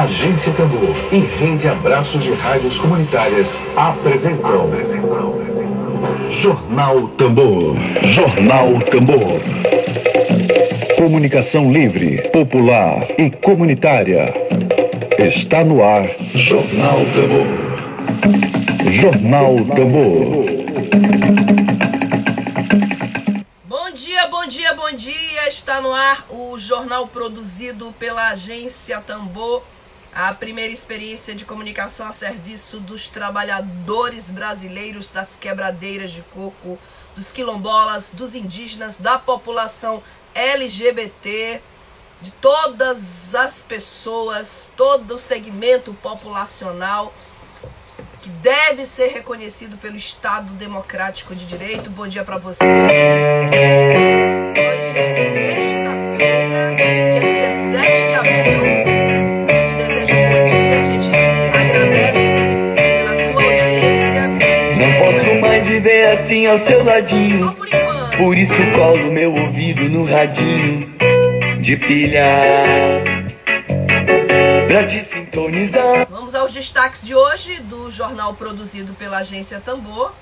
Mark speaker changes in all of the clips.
Speaker 1: Agência Tambor e Rede Abraço de Rádios Comunitárias apresentam. Jornal Tambor. Jornal Tambor. Comunicação livre, popular e comunitária. Está no ar. Jornal Tambor. Jornal Tambor.
Speaker 2: Bom dia, bom dia, bom dia. Está no ar o jornal produzido pela agência Tambor, a primeira experiência de comunicação a serviço dos trabalhadores brasileiros das quebradeiras de coco, dos quilombolas, dos indígenas, da população LGBT, de todas as pessoas, todo o segmento populacional que deve ser reconhecido pelo Estado Democrático de Direito. Bom dia para você.
Speaker 3: Viver assim ao seu ladinho.
Speaker 2: Por
Speaker 3: isso colo meu ouvido no radinho de pilha. Pra te sintonizar.
Speaker 2: Vamos aos destaques de hoje do jornal produzido pela agência Tambor.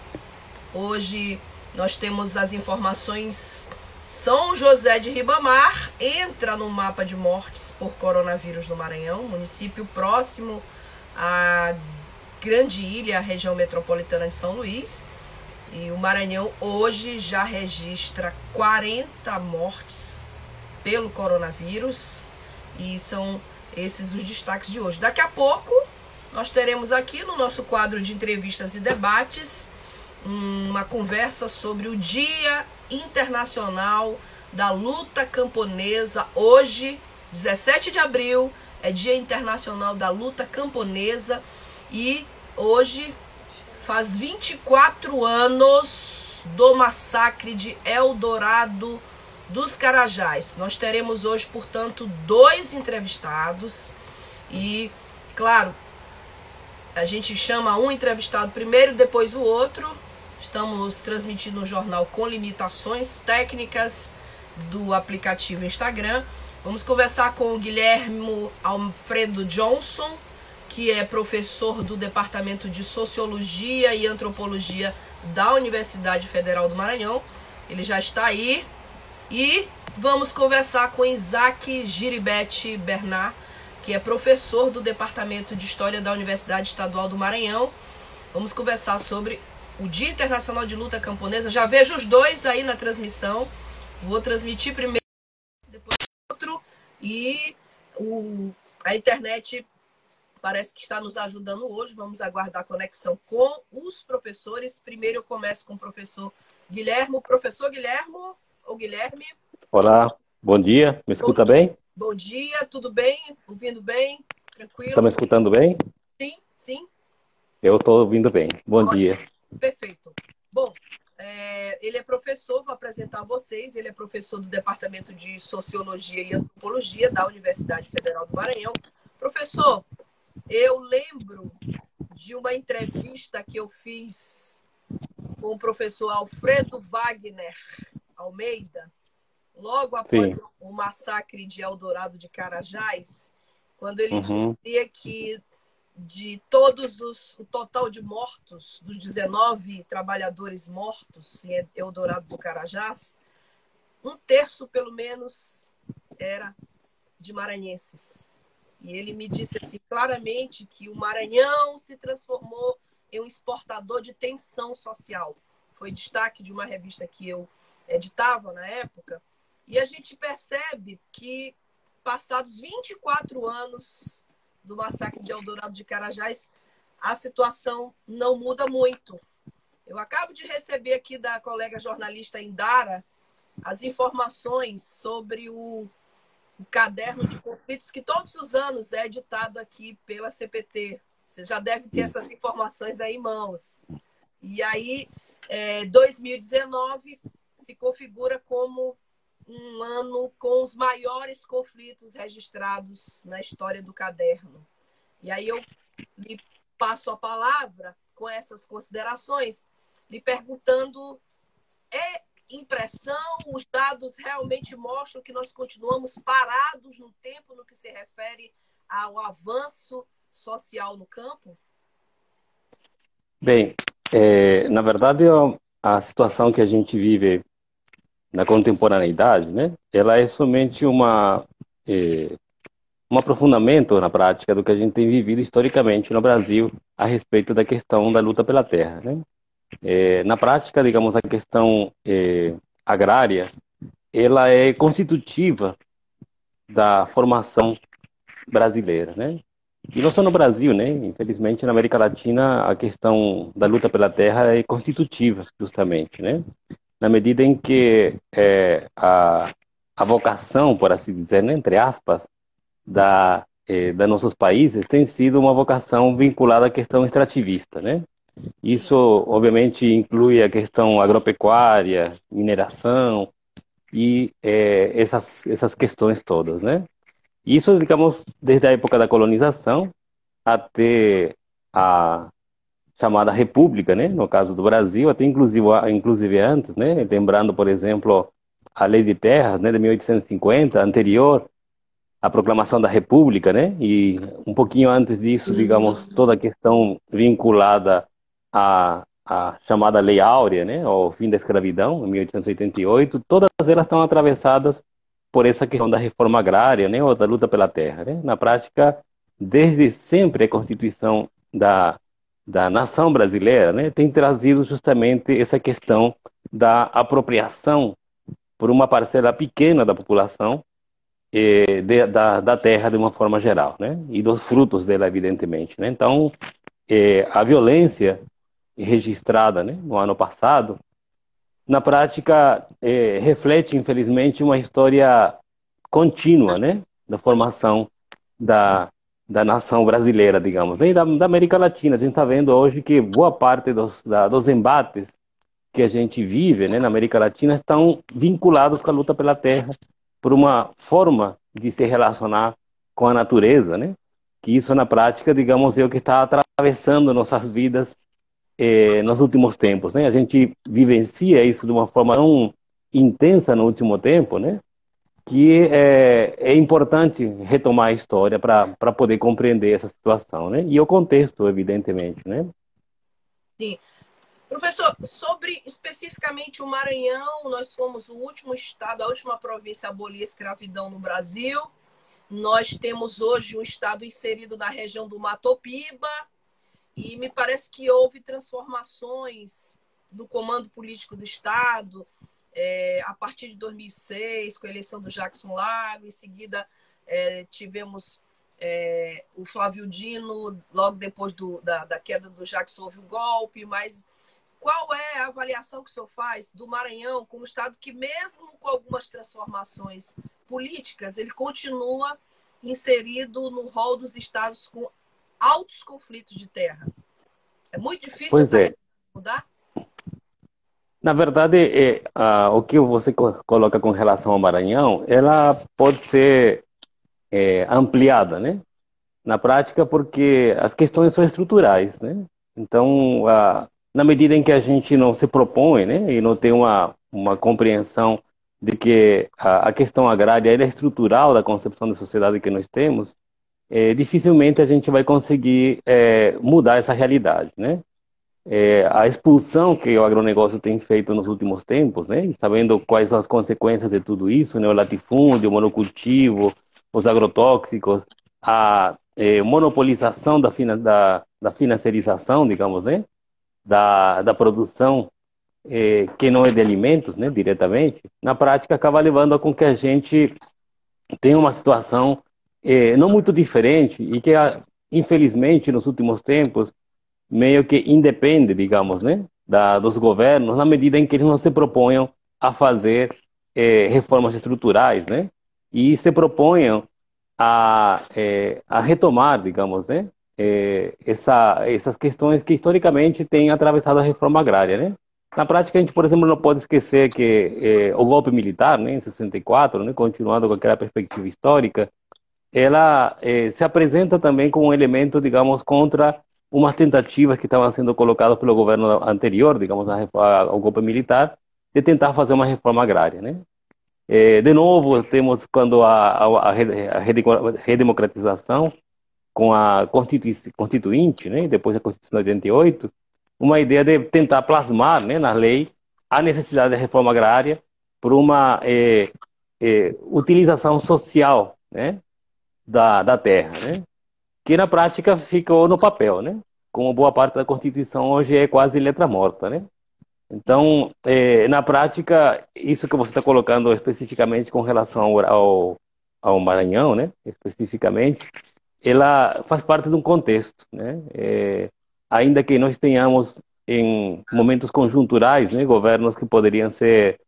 Speaker 2: Hoje nós temos as informações. São José de Ribamar entra no mapa de mortes por coronavírus no Maranhão, município próximo à Grande Ilha, região metropolitana de São Luís. E o Maranhão hoje já registra 40 mortes pelo coronavírus. E são esses os destaques de hoje. Daqui a pouco nós teremos aqui no nosso quadro de entrevistas e debates uma conversa sobre o Dia Internacional da Luta Camponesa. Hoje, 17 de abril, é Dia Internacional da Luta Camponesa e hoje faz 24 anos do massacre de Eldorado dos Carajás. Nós teremos hoje, portanto, dois entrevistados e, claro, a gente chama um entrevistado primeiro, depois o outro. Estamos transmitindo um jornal com limitações técnicas do aplicativo Instagram. Vamos conversar com o Guilherme Alfredo Johnson, que é professor do Departamento de Sociologia e Antropologia da Universidade Federal do Maranhão. Ele já está aí. E vamos conversar com Isaac Giribete Bernard, que é professor do Departamento de História da Universidade Estadual do Maranhão. Vamos conversar sobre o Dia Internacional de Luta Camponesa. Já vejo os dois aí na transmissão. Vou transmitir primeiro, depois outro. E o, a internet parece que está nos ajudando hoje. Vamos aguardar a conexão com os professores. Primeiro eu começo com o professor Guilhermo. Professor Guilhermo, ou Guilherme,
Speaker 4: Olá, bom dia. Me escuta bem?
Speaker 2: bom dia, tudo bem? Ouvindo bem? Tranquilo?
Speaker 4: Está me escutando bem?
Speaker 2: Sim, sim,
Speaker 4: Eu estou ouvindo bem. Bom
Speaker 2: Ótimo.
Speaker 4: dia.
Speaker 2: perfeito. Bom, é, ele é professor, vou apresentar vocês. Ele é professor do Departamento de Sociologia e Antropologia da Universidade Federal do Maranhão. Professor, eu lembro de uma entrevista que eu fiz com o professor Alfredo Wagner Almeida, logo após
Speaker 4: Sim.
Speaker 2: o massacre de Eldorado de Carajás, quando ele
Speaker 4: Uhum.
Speaker 2: dizia que de todos os o total de mortos, dos 19 trabalhadores mortos em Eldorado do Carajás, um terço pelo menos era de maranhenses. E ele me disse assim claramente que o Maranhão se transformou em um exportador de tensão social. Foi destaque de uma revista que eu editava na época. E a gente percebe que, passados 24 anos do massacre de Eldorado de Carajás, a situação não muda muito. Eu acabo de receber aqui da colega jornalista Indara as informações sobre o, o caderno de conflitos que todos os anos é editado aqui pela CPT. Você já deve ter essas informações aí em mãos. E aí, é, 2019 se configura como um ano com os maiores conflitos registrados na história do caderno. E aí eu lhe passo a palavra com essas considerações, lhe perguntando: é impressão? Os dados realmente mostram que nós continuamos parados no tempo no que se refere ao avanço social no campo?
Speaker 4: Bem, é, na verdade, a situação que a gente vive na contemporaneidade, né, ela é somente uma é, um aprofundamento na prática do que a gente tem vivido historicamente no Brasil a respeito da questão da luta pela terra, né? É, na prática, digamos, a questão é, agrária, ela é constitutiva da formação brasileira, né? E não só no Brasil, né? Infelizmente, na América Latina, a questão da luta pela terra é constitutiva, justamente, né? Na medida em que é, a, a vocação, por assim dizer, né, entre aspas, da, eh, da nossos países tem sido uma vocação vinculada à questão extrativista, né? Isso, obviamente, inclui a questão agropecuária, mineração e eh, essas, essas questões todas, né? Isso, digamos, desde a época da colonização até a chamada República, né? No caso do Brasil, até inclusive, inclusive antes, né? Lembrando, por exemplo, a Lei de Terras, né, de 1850, anterior, a proclamação da República, né? E um pouquinho antes disso, digamos, toda a questão vinculada à, à chamada Lei Áurea, né? Ao fim da escravidão, em 1888, todas elas estão atravessadas por essa questão da reforma agrária, né? Ou da luta pela terra, né? Na prática, desde sempre a Constituição da da nação brasileira, né, tem trazido justamente essa questão da apropriação por uma parcela pequena da população eh, de, da, da terra de uma forma geral, né? E dos frutos dela, evidentemente, né? Então, eh, a violência registrada, né, no ano passado, na prática eh, reflete, infelizmente, uma história contínua, né, da formação da da nação brasileira, digamos, né? e da, da América Latina. A gente está vendo hoje que boa parte dos, da, dos embates que a gente vive né, na América Latina estão vinculados com a luta pela terra, por uma forma de se relacionar com a natureza, né? Que isso na prática, digamos, é o que está atravessando nossas vidas eh, nos últimos tempos, né? A gente vivencia isso de uma forma tão intensa no último tempo, né? Que é, é importante retomar a história para poder compreender essa situação, né? E o contexto, evidentemente, né?
Speaker 2: Sim. Professor, sobre especificamente o Maranhão, nós fomos o último estado, a última província a abolir a escravidão no Brasil. Nós temos hoje um estado inserido na região do Matopiba e me parece que houve transformações no comando político do estado é, a partir de 2006, com a eleição do Jackson Lago. Em seguida, é, tivemos é, o Flávio Dino, logo depois do, da, da queda do Jackson houve o golpe, mas qual é a avaliação que o senhor faz do Maranhão como estado que, mesmo com algumas transformações políticas, ele continua inserido no rol dos estados com altos conflitos de terra? É muito difícil
Speaker 4: pois é.
Speaker 2: mudar?
Speaker 4: Na verdade, é, o que você coloca com relação ao Maranhão, ela pode ser é, ampliada, né? Na prática, porque as questões são estruturais, né? Então, na medida em que a gente não se propõe, né, e não tem uma, uma compreensão de que a, a questão agrária é estrutural da concepção da sociedade que nós temos, é, dificilmente a gente vai conseguir é, mudar essa realidade, né? É, a expulsão que o agronegócio tem feito nos últimos tempos, né? Sabendo quais são as consequências de tudo isso, né? O latifúndio, o monocultivo, os agrotóxicos, a é, monopolização da, da, da financiarização, digamos, né? da, da produção eh, que não é de alimentos, né, diretamente, na prática acaba levando a com que a gente tenha uma situação eh, não muito diferente e que, infelizmente, nos últimos tempos, meio que independe, digamos, né, da, dos governos, na medida em que eles não se proponham a fazer eh, reformas estruturais, né, e se proponham a, eh, a retomar, digamos, né, é, essa, essas questões que historicamente têm atravessado a reforma agrária, né? Na prática, a gente, por exemplo, não pode esquecer que é, o golpe militar, né, em 64, né, continuando com aquela perspectiva histórica, ela é, se apresenta também como um elemento, digamos, contra umas tentativas que estavam sendo colocadas pelo governo anterior, digamos, ao golpe militar, de tentar fazer uma reforma agrária, né? É, de novo, temos quando a, a, a redemocratização com a Constituinte, né, depois da Constituição de 88, uma ideia de tentar plasmar né, na lei a necessidade da reforma agrária por uma é, é, utilização social né, da, da terra, né, que na prática ficou no papel, né, como boa parte da Constituição hoje é quase letra morta. Né. Então, é, na prática, isso que você está colocando especificamente com relação ao, ao Maranhão, né, especificamente, ela faz parte de um contexto, né? É, ainda que nós tenhamos em momentos conjunturais, né, governos que poderiam ser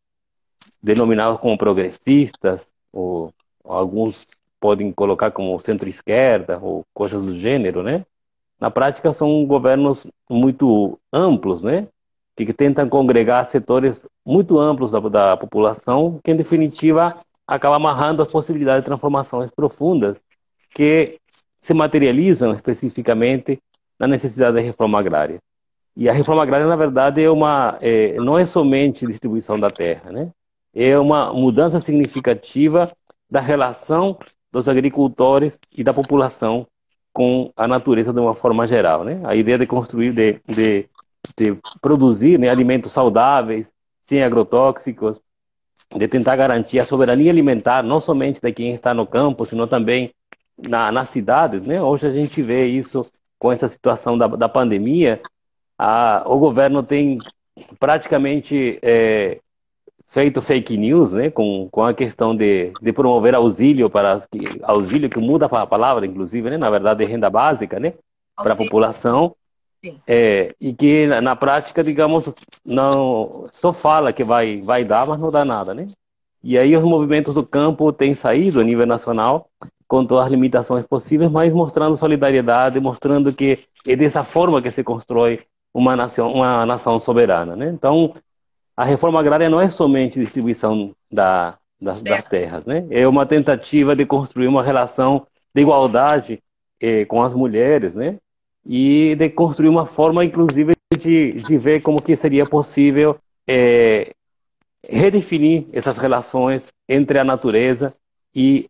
Speaker 4: denominados como progressistas, ou, ou alguns podem colocar como centro-esquerda, ou coisas do gênero, né? Na prática, são governos muito amplos, né? Que tentam congregar setores muito amplos da, da população, que, em definitiva, acaba amarrando as possibilidades de transformações profundas que se materializam especificamente na necessidade da reforma agrária. E a reforma agrária, na verdade, é uma, é, não é somente distribuição da terra, né? é uma mudança significativa da relação dos agricultores e da população com a natureza de uma forma geral. Né? A ideia de construir, de, de, de produzir né, alimentos saudáveis, sem agrotóxicos, de tentar garantir a soberania alimentar, não somente de quem está no campo, sino também na, nas cidades, né? Hoje a gente vê isso com essa situação da, da pandemia. A, o governo tem praticamente é, feito fake news, né? Com, com a questão de, de promover auxílio para auxílio que muda a palavra, inclusive, né? Na verdade, é renda básica, né? Para a população. É, e que na, na, prática, digamos, não só fala que vai, vai dar, mas não dá nada, né? E aí os movimentos do campo têm saído a nível nacional com todas as limitações possíveis, mas mostrando solidariedade, mostrando que é dessa forma que se constrói uma nação, uma nação soberana. Né? Então, a reforma agrária não é somente distribuição da, das, das, terras, né? é uma tentativa de construir uma relação de igualdade eh, com as mulheres, né? e de construir uma forma, inclusive, de, de ver como que seria possível eh, redefinir essas relações entre a natureza e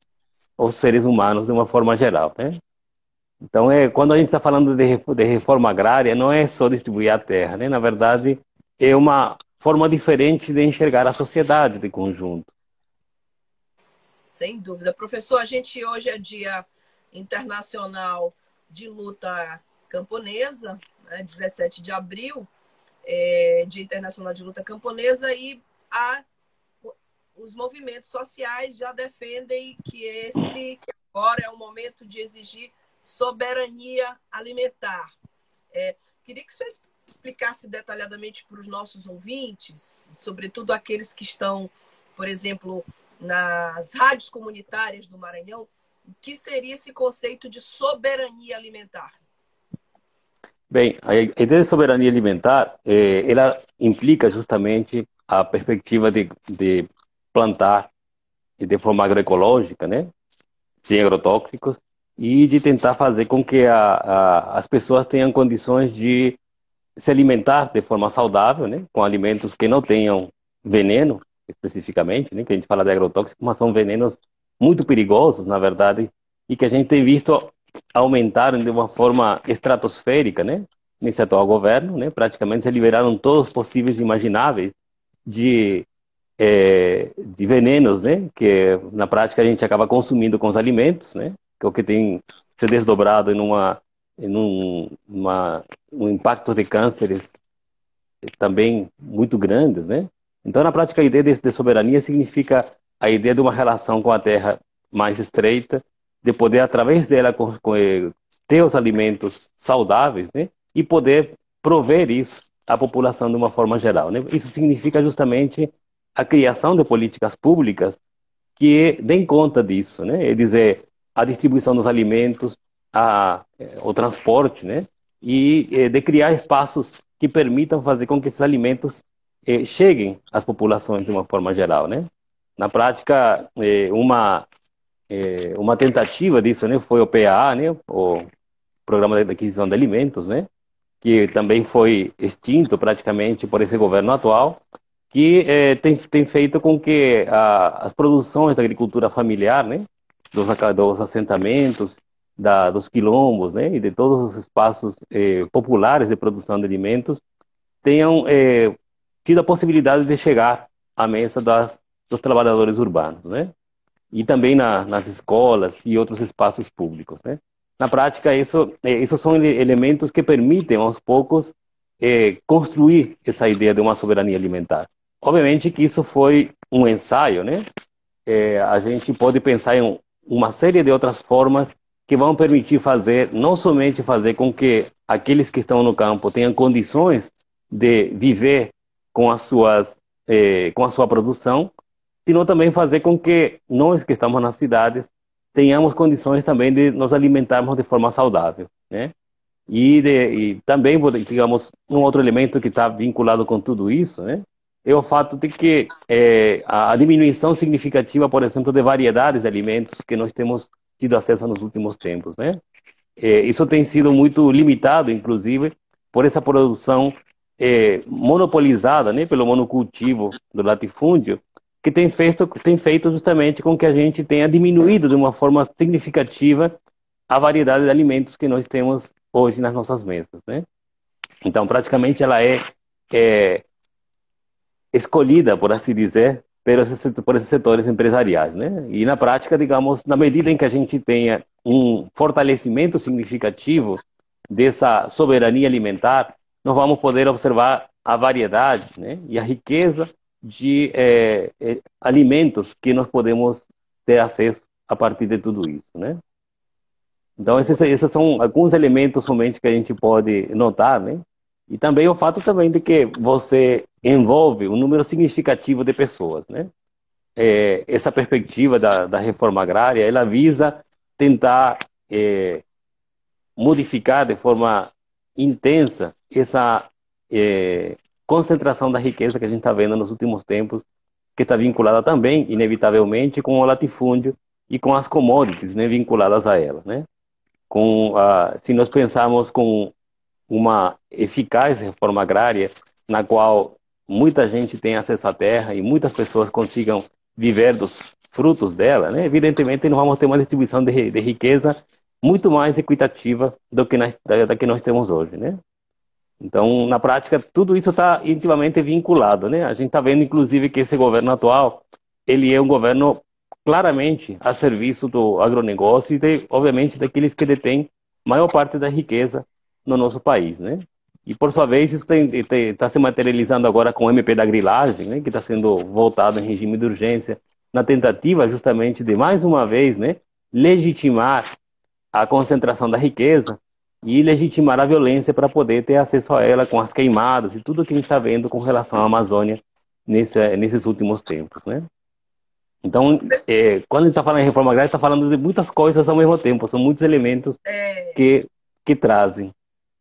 Speaker 4: os seres humanos de uma forma geral, né? Então, é, quando a gente está falando de, de, reforma agrária, não é só distribuir a terra, né? Na verdade, é uma forma diferente de enxergar a sociedade de conjunto.
Speaker 2: Sem dúvida. Professor, a gente hoje é dia internacional de luta camponesa, né? 17 de abril, é, Dia Internacional de Luta Camponesa, e a os movimentos sociais já defendem que esse que agora é o momento de exigir soberania alimentar. É, queria que o senhor explicasse detalhadamente para os nossos ouvintes, sobretudo aqueles que estão, por exemplo, nas rádios comunitárias do Maranhão, o que seria esse conceito de soberania alimentar?
Speaker 4: Bem, a ideia de soberania alimentar, eh, ela implica justamente a perspectiva de, de plantar de forma agroecológica, né? Sem agrotóxicos e de tentar fazer com que a, a, as pessoas tenham condições de se alimentar de forma saudável, né? Com alimentos que não tenham veneno, especificamente, né? Que a gente fala de agrotóxicos, mas são venenos muito perigosos, na verdade, e que a gente tem visto aumentar de uma forma estratosférica, né? Nesse atual governo, né? Praticamente se liberaram todos os possíveis imagináveis de é, de venenos, né? Que na prática a gente acaba consumindo com os alimentos, né? Que é o que tem se desdobrado em uma em um, uma, um impacto de cânceres também muito grandes, né? Então, na prática, a ideia de, de soberania significa a ideia de uma relação com a terra mais estreita, de poder, através dela, com, com, ter os alimentos saudáveis, né? E poder prover isso à população de uma forma geral, né? Isso significa justamente a criação de políticas públicas que deem conta disso, né? É dizer, a distribuição dos alimentos, a, eh, o transporte, né? E é, de criar espaços que permitam fazer com que esses alimentos é, cheguem às populações de uma forma geral, né? Na prática, uma uma tentativa disso, né? Foi o PAA, né? O Programa de Aquisição de Alimentos, né? Que também foi extinto praticamente por esse governo atual que tem, tem feito com que a, as produções da agricultura familiar, né, dos, dos assentamentos, da, dos quilombos, né, e de todos os espaços é, populares de produção de alimentos tenham é, tido a possibilidade de chegar à mesa das, dos trabalhadores urbanos, né, e também na, nas escolas e outros espaços públicos, né. Na prática, isso, isso são elementos que permitem, aos poucos, construir essa ideia de uma soberania alimentar. Obviamente que isso foi um ensaio, né? É, a gente pode pensar em uma série de outras formas que vão permitir fazer, não somente fazer com que aqueles que estão no campo tenham condições de viver com as suas, eh, com a sua produção, sino também fazer com que nós que estamos nas cidades tenhamos condições também de nos alimentarmos de forma saudável, né? E, de, e também, digamos, um outro elemento que está vinculado com tudo isso, né? é o fato de que é, a diminuição significativa, por exemplo, de variedades de alimentos que nós temos tido acesso nos últimos tempos, né? É, isso tem sido muito limitado, inclusive, por essa produção é, monopolizada, né, pelo monocultivo do latifúndio, que tem feito, tem feito justamente com que a gente tenha diminuído de uma forma significativa a variedade de alimentos que nós temos hoje nas nossas mesas, né? Então, praticamente, ela é, é escolhida, por assim dizer, por esses setores empresariais, né? E na prática, digamos, na medida em que a gente tenha um fortalecimento significativo dessa soberania alimentar, nós vamos poder observar a variedade, né? E a riqueza de é, é, alimentos que nós podemos ter acesso a partir de tudo isso, né? Então esses, esses são alguns elementos somente que a gente pode notar, né? E também o fato também de que você envolve um número significativo de pessoas, né? É, essa perspectiva da, da reforma agrária, ela visa tentar é, modificar de forma intensa essa é, concentração da riqueza que a gente está vendo nos últimos tempos, que está vinculada também, inevitavelmente, com o latifúndio e com as commodities né, vinculadas a ela. Né? Com, a, se nós pensarmos com uma eficaz reforma agrária, na qual muita gente tem acesso à terra e muitas pessoas consigam viver dos frutos dela, né? evidentemente nós vamos ter uma distribuição de, de riqueza muito mais equitativa do que, na, da, da, que nós temos hoje. Né? Então, na prática, tudo isso está intimamente vinculado. Né? A gente está vendo, inclusive, que esse governo atual ele é um governo claramente a serviço do agronegócio e, de, obviamente, daqueles que detêm maior parte da riqueza no nosso país, né? E por sua vez isso está se materializando agora com o MP da grilagem, né? Que está sendo voltado em regime de urgência na tentativa justamente de mais uma vez, né? Legitimar a concentração da riqueza e legitimar a violência para poder ter acesso a ela com as queimadas e tudo que a gente está vendo com relação à Amazônia nesse, nesses últimos tempos, né? Então, é, quando a gente está falando em reforma agrária, está falando de muitas coisas ao mesmo tempo, são muitos elementos é... que, que trazem.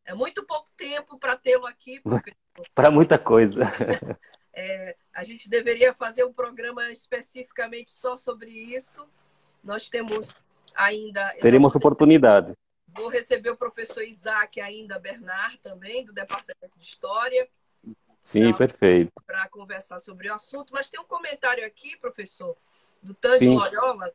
Speaker 2: É muito pouco tempo para tê-lo aqui, professor.
Speaker 4: para muita coisa.
Speaker 2: É, a gente deveria fazer um programa especificamente só sobre isso. Nós temos ainda.
Speaker 4: Teremos oportunidade.
Speaker 2: Vou receber o professor Isaac ainda Bernard também, do Departamento de História.
Speaker 4: Sim, perfeito.
Speaker 2: Para conversar sobre o assunto. Mas tem um comentário aqui, professor, do Tandy Loyola,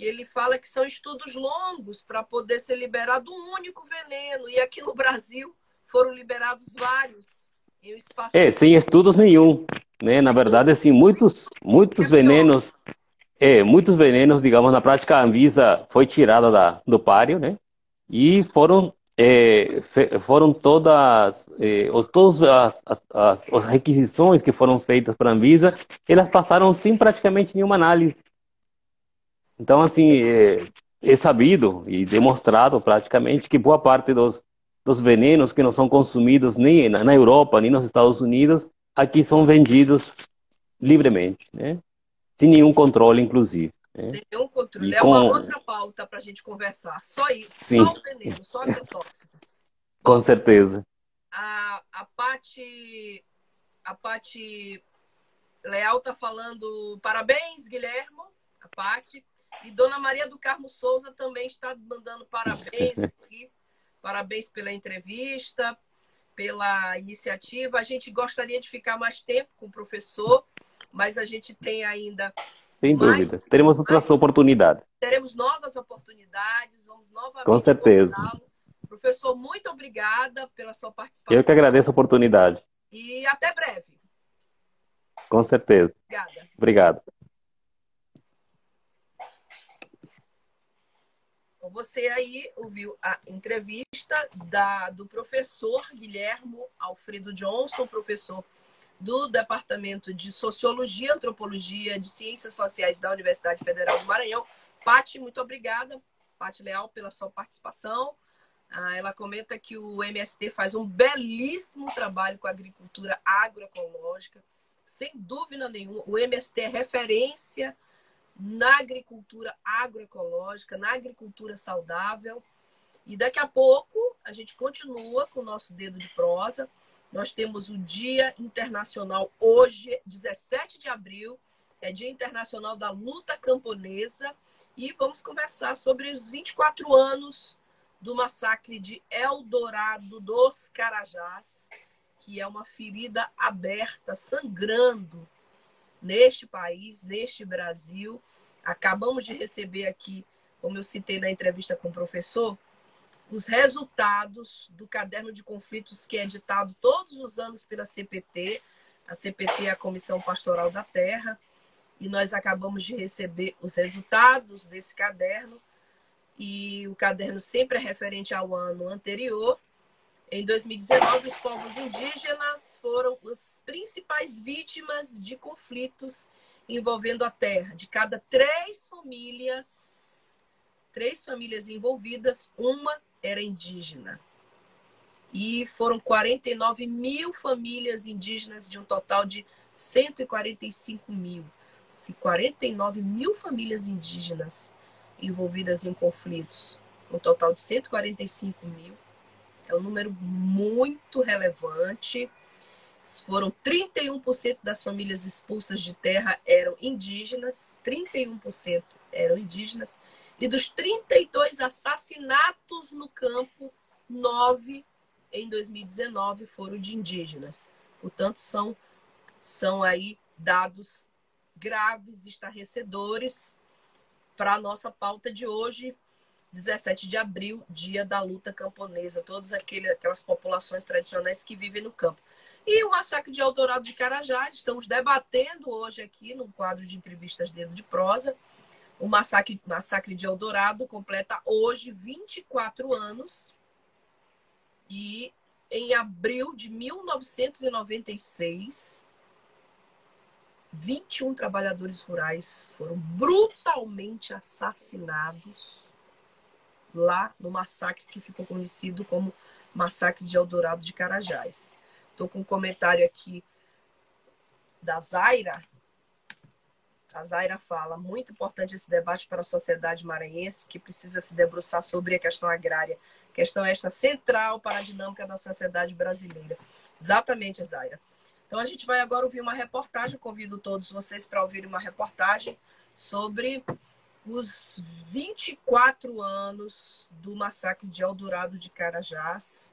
Speaker 2: e ele fala que são estudos longos para poder ser liberado um único veneno. E aqui no Brasil foram liberados vários em um espaço.
Speaker 4: É, sem estudos nenhum. Né? Na verdade, assim, muitos, muitos venenos. É, muitos venenos, digamos, na prática a Anvisa foi tirada da, do páreo, né? E foram é, foram todas, é, todas as, as, as, as, requisições que foram feitas para a Anvisa, elas passaram sem praticamente nenhuma análise. Então, assim, é, é, sabido e demonstrado praticamente que boa parte dos, dos venenos que não são consumidos nem na, na Europa, nem nos Estados Unidos, aqui são vendidos livremente, né? Sem nenhum controle, inclusive.
Speaker 2: Né? Nenhum controle. E é com... uma outra pauta para a gente conversar. Só isso. Sim. Só o veneno, só agrotóxicos.
Speaker 4: com certeza.
Speaker 2: A, a Pati a Pati Leal está falando parabéns, Guilhermo. A Pati e Dona Maria do Carmo Souza também está mandando parabéns aqui. Parabéns pela entrevista, pela iniciativa. A gente gostaria de ficar mais tempo com o professor, mas a gente tem ainda.
Speaker 4: Sem mais, dúvida. Teremos outras oportunidades.
Speaker 2: Teremos novas oportunidades, vamos novamente.
Speaker 4: Com certeza.
Speaker 2: Professor, muito obrigada pela sua participação.
Speaker 4: Eu que agradeço a oportunidade.
Speaker 2: E até breve.
Speaker 4: Com certeza.
Speaker 2: Obrigada.
Speaker 4: Obrigado.
Speaker 2: Você aí ouviu a entrevista da, do professor Guilhermo Alfredo Johnson, professor do Departamento de Sociologia, Antropologia de Ciências Sociais da Universidade Federal do Maranhão. Pati, muito obrigada, Pati Leal, pela sua participação. Ah, ela comenta que o MST faz um belíssimo trabalho com a agricultura agroecológica. Sem dúvida nenhuma, o MST é referência na agricultura agroecológica, na agricultura saudável. E daqui a pouco a gente continua com o nosso dedo de prosa. Nós temos o Dia Internacional hoje, 17 de abril, é Dia Internacional da Luta Camponesa, e vamos conversar sobre os 24 anos do massacre de Eldorado dos Carajás, que é uma ferida aberta, sangrando neste país, neste Brasil. Acabamos de receber aqui, como eu citei na entrevista com o professor, os resultados do caderno de conflitos que é editado todos os anos pela CPT. A CPT é a Comissão Pastoral da Terra. E nós acabamos de receber os resultados desse caderno. E o caderno sempre é referente ao ano anterior. Em 2019, os povos indígenas foram as principais vítimas de conflitos envolvendo a terra. De cada três famílias, três famílias envolvidas, uma era indígena. E foram 49 mil famílias indígenas de um total de 145 mil. Se 49 mil famílias indígenas envolvidas em conflitos, um total de 145 mil é um número muito relevante. Foram 31% das famílias expulsas de terra eram indígenas, 31% eram indígenas, e dos 32 assassinatos no campo, 9 em 2019 foram de indígenas. Portanto, são, são aí dados graves, estarrecedores para a nossa pauta de hoje, 17 de abril, dia da luta camponesa, todas aquelas populações tradicionais que vivem no campo. E o massacre de Eldorado de Carajás, estamos debatendo hoje aqui no quadro de entrevistas Dedo de Prosa. O massacre, massacre de Eldorado completa hoje 24 anos. E em abril de 1996, 21 trabalhadores rurais foram brutalmente assassinados lá no massacre que ficou conhecido como Massacre de Eldorado de Carajás. Estou com um comentário aqui da Zaira. A Zaira fala: muito importante esse debate para a sociedade maranhense, que precisa se debruçar sobre a questão agrária. Questão esta central para a dinâmica da sociedade brasileira. Exatamente, Zaira. Então a gente vai agora ouvir uma reportagem. Convido todos vocês para ouvir uma reportagem sobre os 24 anos do massacre de Eldorado de Carajás,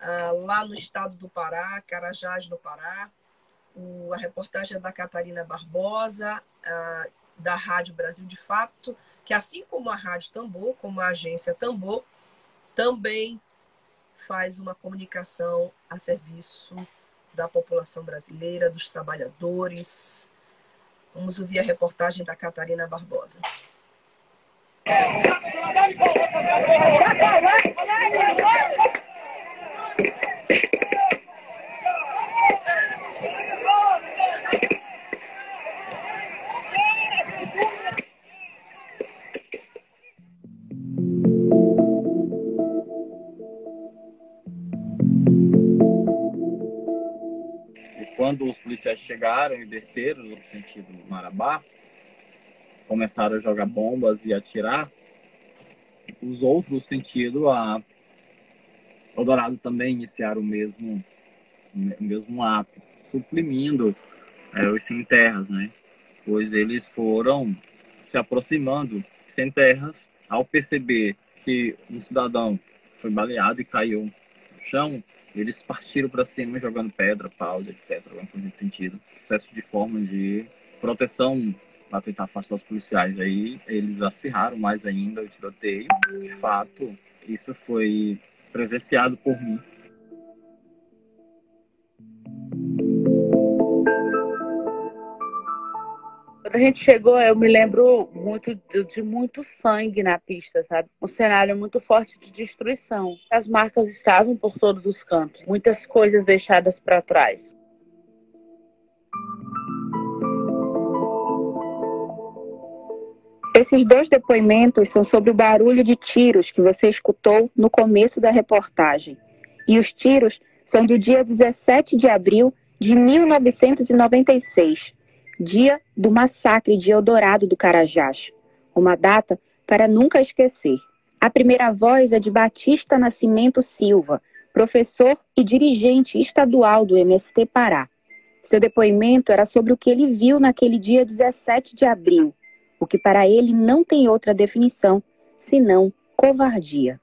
Speaker 2: uh, lá no estado do Pará, Carajás, no Pará. A reportagem é da Catarina Barbosa, uh, da Rádio Brasil de Fato, que assim como a Rádio Tambor, como a agência Tambor, também faz uma comunicação a serviço da população brasileira, dos trabalhadores. Vamos ouvir a reportagem da Catarina Barbosa.
Speaker 5: Quando os policiais chegaram e desceram no sentido do Marabá, começaram a jogar bombas e atirar, os outros sentido a Eldorado também iniciaram o mesmo, o mesmo ato, suprimindo é, os sem terras, né? Pois eles foram se aproximando sem terras ao perceber que um cidadão foi baleado e caiu no chão, eles partiram para cima jogando pedra, paus, etc. Alguma coisa nesse sentido. Processo de forma de proteção para tentar afastar os policiais. Aí eles acirraram mais ainda o tiroteio. De fato, isso foi presenciado por mim
Speaker 6: Quando a gente chegou, eu me lembro muito de, de, muito sangue na pista, sabe? Um cenário muito forte de destruição. As marcas estavam por todos os cantos, muitas coisas deixadas para trás.
Speaker 7: Esses dois depoimentos são sobre o barulho de tiros que você escutou no começo da reportagem. E os tiros são do dia 17 de abril de 1996, dia do massacre de Eldorado do Carajás, uma data para nunca esquecer. A primeira voz é de Batista Nascimento Silva, professor e dirigente estadual do MST Pará. Seu depoimento era sobre o que ele viu naquele dia 17 de abril, o que para ele não tem outra definição senão covardia.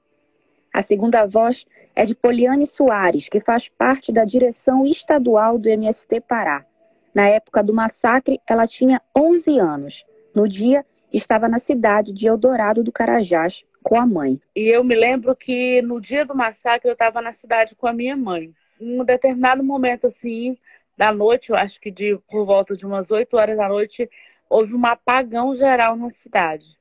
Speaker 7: A segunda voz é de Poliane Soares, que faz parte da direção estadual do MST Pará. Na época do massacre, ela tinha 11 anos. No dia, estava na cidade de Eldorado do Carajás com a mãe.
Speaker 6: E eu me lembro que no dia do massacre eu estava na cidade com a minha mãe. Em um determinado momento assim da noite, eu acho que de por volta de umas 8 horas da noite, houve um apagão geral na cidade.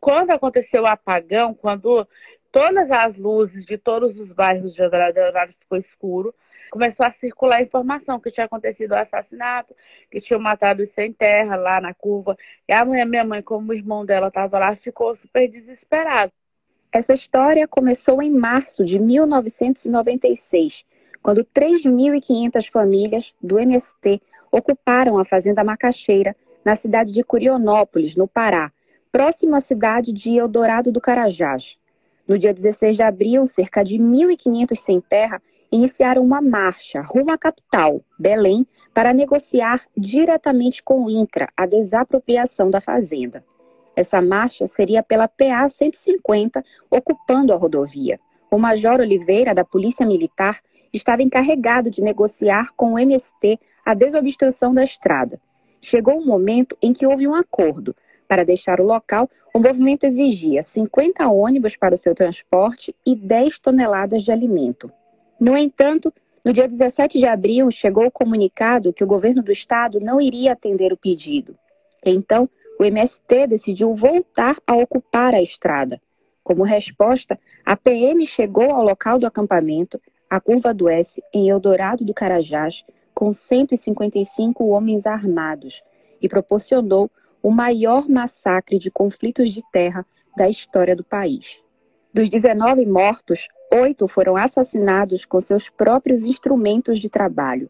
Speaker 6: Quando aconteceu o apagão, quando todas as luzes de todos os bairros de Eldorado ficou escuro, começou a circular informação que tinha acontecido o assassinato, que tinham matado os sem terra lá na curva. E a mãe, minha mãe, como o irmão dela estava lá, ficou super desesperado.
Speaker 7: Essa história começou em março de 1996, quando 3.500 famílias do MST ocuparam a Fazenda Macaxeira, na cidade de Curionópolis, no Pará, próximo à cidade de Eldorado do Carajás. No dia 16 de abril, cerca de 1.500 sem terra iniciaram uma marcha rumo à capital, Belém, para negociar diretamente com o INCRA a desapropriação da fazenda. Essa marcha seria pela PA 150, ocupando a rodovia. O Major Oliveira, da Polícia Militar, estava encarregado de negociar com o MST a desobstrução da estrada. Chegou um momento em que houve um acordo. Para deixar o local, o movimento exigia 50 ônibus para o seu transporte e 10 toneladas de alimento. No entanto, no dia 17 de abril, chegou o comunicado que o governo do estado não iria atender o pedido. Então, o MST decidiu voltar a ocupar a estrada. Como resposta, a PM chegou ao local do acampamento, a Curva do S, em Eldorado do Carajás, com 155 homens armados e proporcionou o maior massacre de conflitos de terra da história do país. Dos 19 mortos, oito foram assassinados com seus próprios instrumentos de trabalho,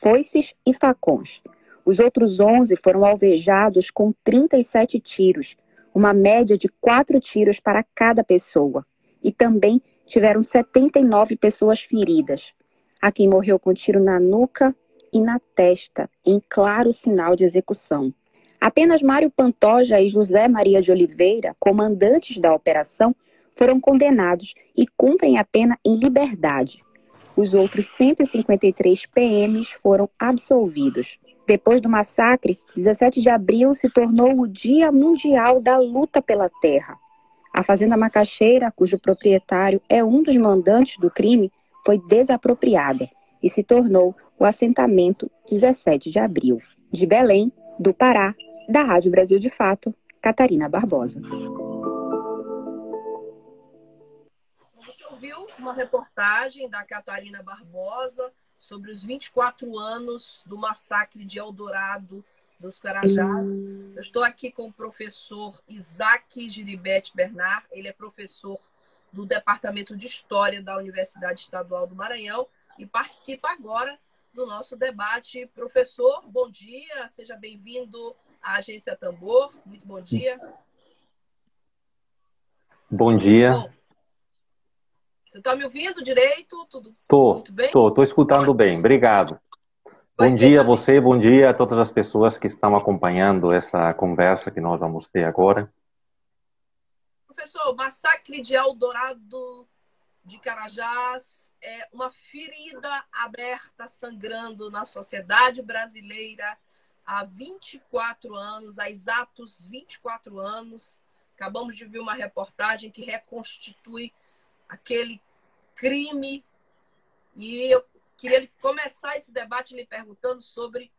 Speaker 7: foices e facões. Os outros 11 foram alvejados com 37 tiros, uma média de quatro tiros para cada pessoa. E também tiveram 79 pessoas feridas. Há quem morreu com tiro na nuca e na testa, em claro sinal de execução. Apenas Mário Pantoja e José Maria de Oliveira, comandantes da operação, foram condenados e cumprem a pena em liberdade. Os outros 153 PMs foram absolvidos. Depois do massacre, 17 de abril se tornou o Dia Mundial da Luta pela Terra. A Fazenda Macaxeira, cujo proprietário é um dos mandantes do crime, foi desapropriada e se tornou o assentamento 17 de abril. De Belém, do Pará, da Rádio Brasil de Fato, Catarina Barbosa.
Speaker 2: uma reportagem da Catarina Barbosa sobre os 24 anos do massacre de Eldorado dos Carajás. Eu estou aqui com o professor Isaac Giribete Bernard, ele é professor do Departamento de História da Universidade Estadual do Maranhão e participa agora do nosso debate. Professor, bom dia, seja bem-vindo à Agência Tambor. Muito bom dia.
Speaker 8: Bom dia. Bom,
Speaker 2: você está me ouvindo direito? Tudo
Speaker 8: tô, muito bem? Tô, tô escutando bem. Obrigado. Vai bom dia a você, bom dia a todas as pessoas que estão acompanhando essa conversa que nós vamos ter agora.
Speaker 2: Professor, massacre de Eldorado de Carajás é uma ferida aberta, sangrando na sociedade brasileira há 24 anos, há exatos 24 anos. Acabamos de ver uma reportagem que reconstitui aquele crime. E eu queria começar esse debate lhe perguntando sobre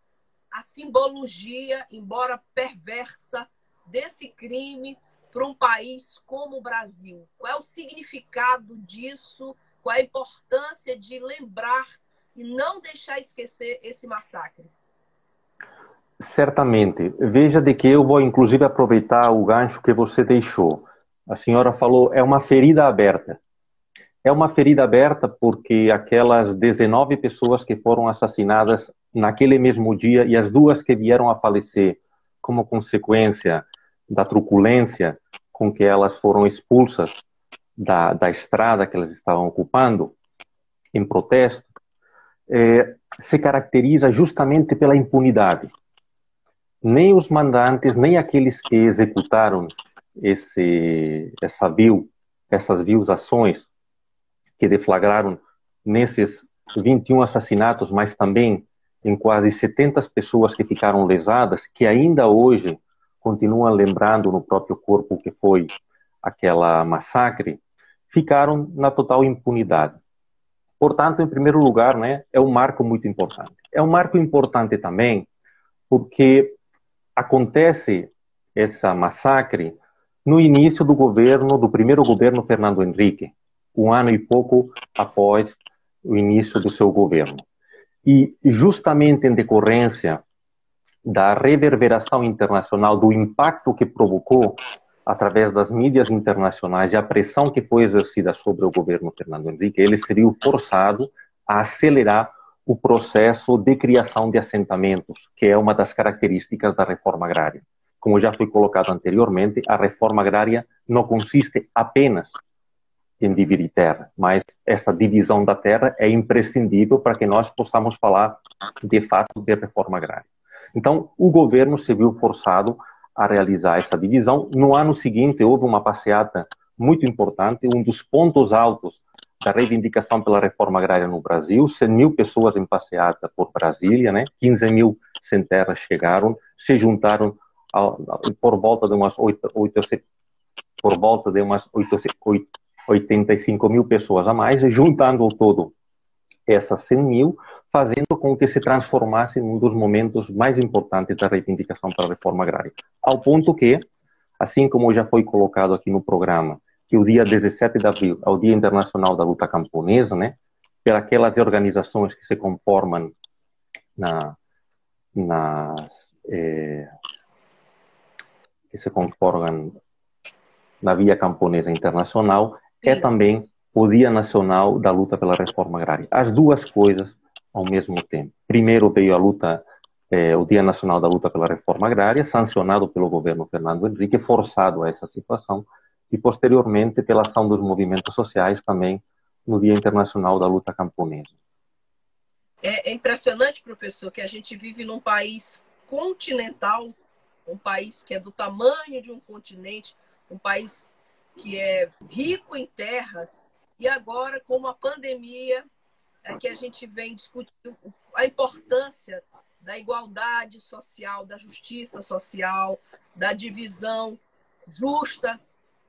Speaker 2: a simbologia, embora perversa, desse crime para um país como o Brasil. Qual é o significado disso? É a importância de lembrar e não deixar esquecer esse massacre?
Speaker 8: Certamente. Veja de que eu vou inclusive aproveitar o gancho que você deixou. A senhora falou é uma ferida aberta. É uma ferida aberta porque aquelas 19 pessoas que foram assassinadas naquele mesmo dia e as duas que vieram a falecer como consequência da truculência com que elas foram expulsas da, da estrada que elas estavam ocupando em protesto, é, se caracteriza justamente pela impunidade. Nem os mandantes, nem aqueles que executaram esse, essa vil, essas vils ações que deflagraram nesses 21 assassinatos, mas também em quase 70 pessoas que ficaram lesadas, que ainda hoje continuam lembrando no próprio corpo que foi aquela massacre, ficaram na total impunidade. Portanto, em primeiro lugar, né, é um marco muito importante. É um marco importante também porque acontece essa massacre no início do governo, do primeiro governo Fernando Henrique, um ano e pouco após o início do seu governo. E justamente em decorrência da reverberação internacional, do impacto que provocou através das mídias internacionais e a pressão que foi exercida sobre o governo Fernando Henrique, ele se viu forçado a acelerar o processo de criação de assentamentos, que é uma das características da reforma agrária. Como já foi colocado anteriormente, a reforma agrária não consiste apenas em dividir terra, mas essa divisão da terra é imprescindível para que nós possamos falar de fato de reforma agrária. Então, o governo se viu forçado a realizar essa divisão. No ano seguinte, houve uma passeata muito importante, um dos pontos altos da reivindicação pela reforma agrária no Brasil, 100 mil pessoas em passeata por Brasília, né? 15 mil sem terra chegaram, se juntaram por volta de umas 8, 8, por volta de umas 8, 85 mil pessoas a mais, juntando ao todo essas 100 mil, fazendo com que se transformasse em um dos momentos mais importantes da reivindicação pela reforma agrária. Ao ponto que, assim como já foi colocado aqui no programa, que o dia 17 de abril é o Dia Internacional da Luta Camponesa, né? Pelas organizações que se conformam na, nas eh, que se conformam na Via Camponesa Internacional, é também o Dia Nacional da Luta pela Reforma Agrária. As duas coisas ao mesmo tempo. Primeiro veio a luta, eh, o Dia Nacional da Luta pela Reforma Agrária, sancionado pelo governo Fernando Henrique, forçado a essa situação, e posteriormente pela ação dos movimentos sociais também no Dia Internacional da Luta Camponesa.
Speaker 2: É, é impressionante, professor, que a gente vive num país continental, um país que é do tamanho de um continente, um país que é rico em terras, e agora com uma pandemia é que a gente vem discutindo a importância da igualdade social, da justiça social, da divisão justa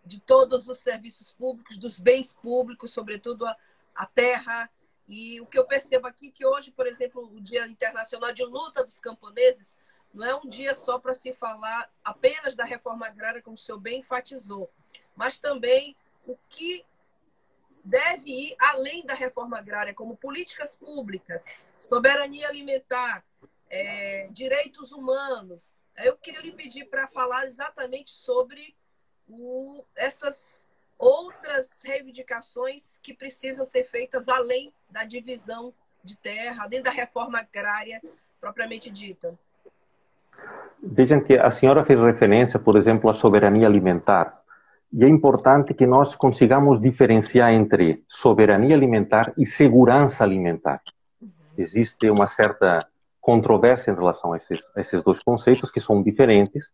Speaker 2: de todos os serviços públicos, dos bens públicos, sobretudo a, a terra. E o que eu percebo aqui é que hoje, por exemplo, o Dia Internacional de Luta dos Camponeses não é um dia só para se falar apenas da reforma agrária, como o senhor bem enfatizou, mas também o que deve ir além da reforma agrária, como políticas públicas, soberania alimentar, é, direitos humanos. Eu queria lhe pedir para falar exatamente sobre o, essas outras reivindicações que precisam ser feitas além da divisão de terra, além da reforma agrária propriamente dita.
Speaker 8: Vejam que a senhora fez referência, por exemplo, à soberania alimentar. E é importante que nós consigamos diferenciar entre soberania alimentar e segurança alimentar. Uhum. Existe uma certa controvérsia em relação a esses, a esses dois conceitos, que são diferentes,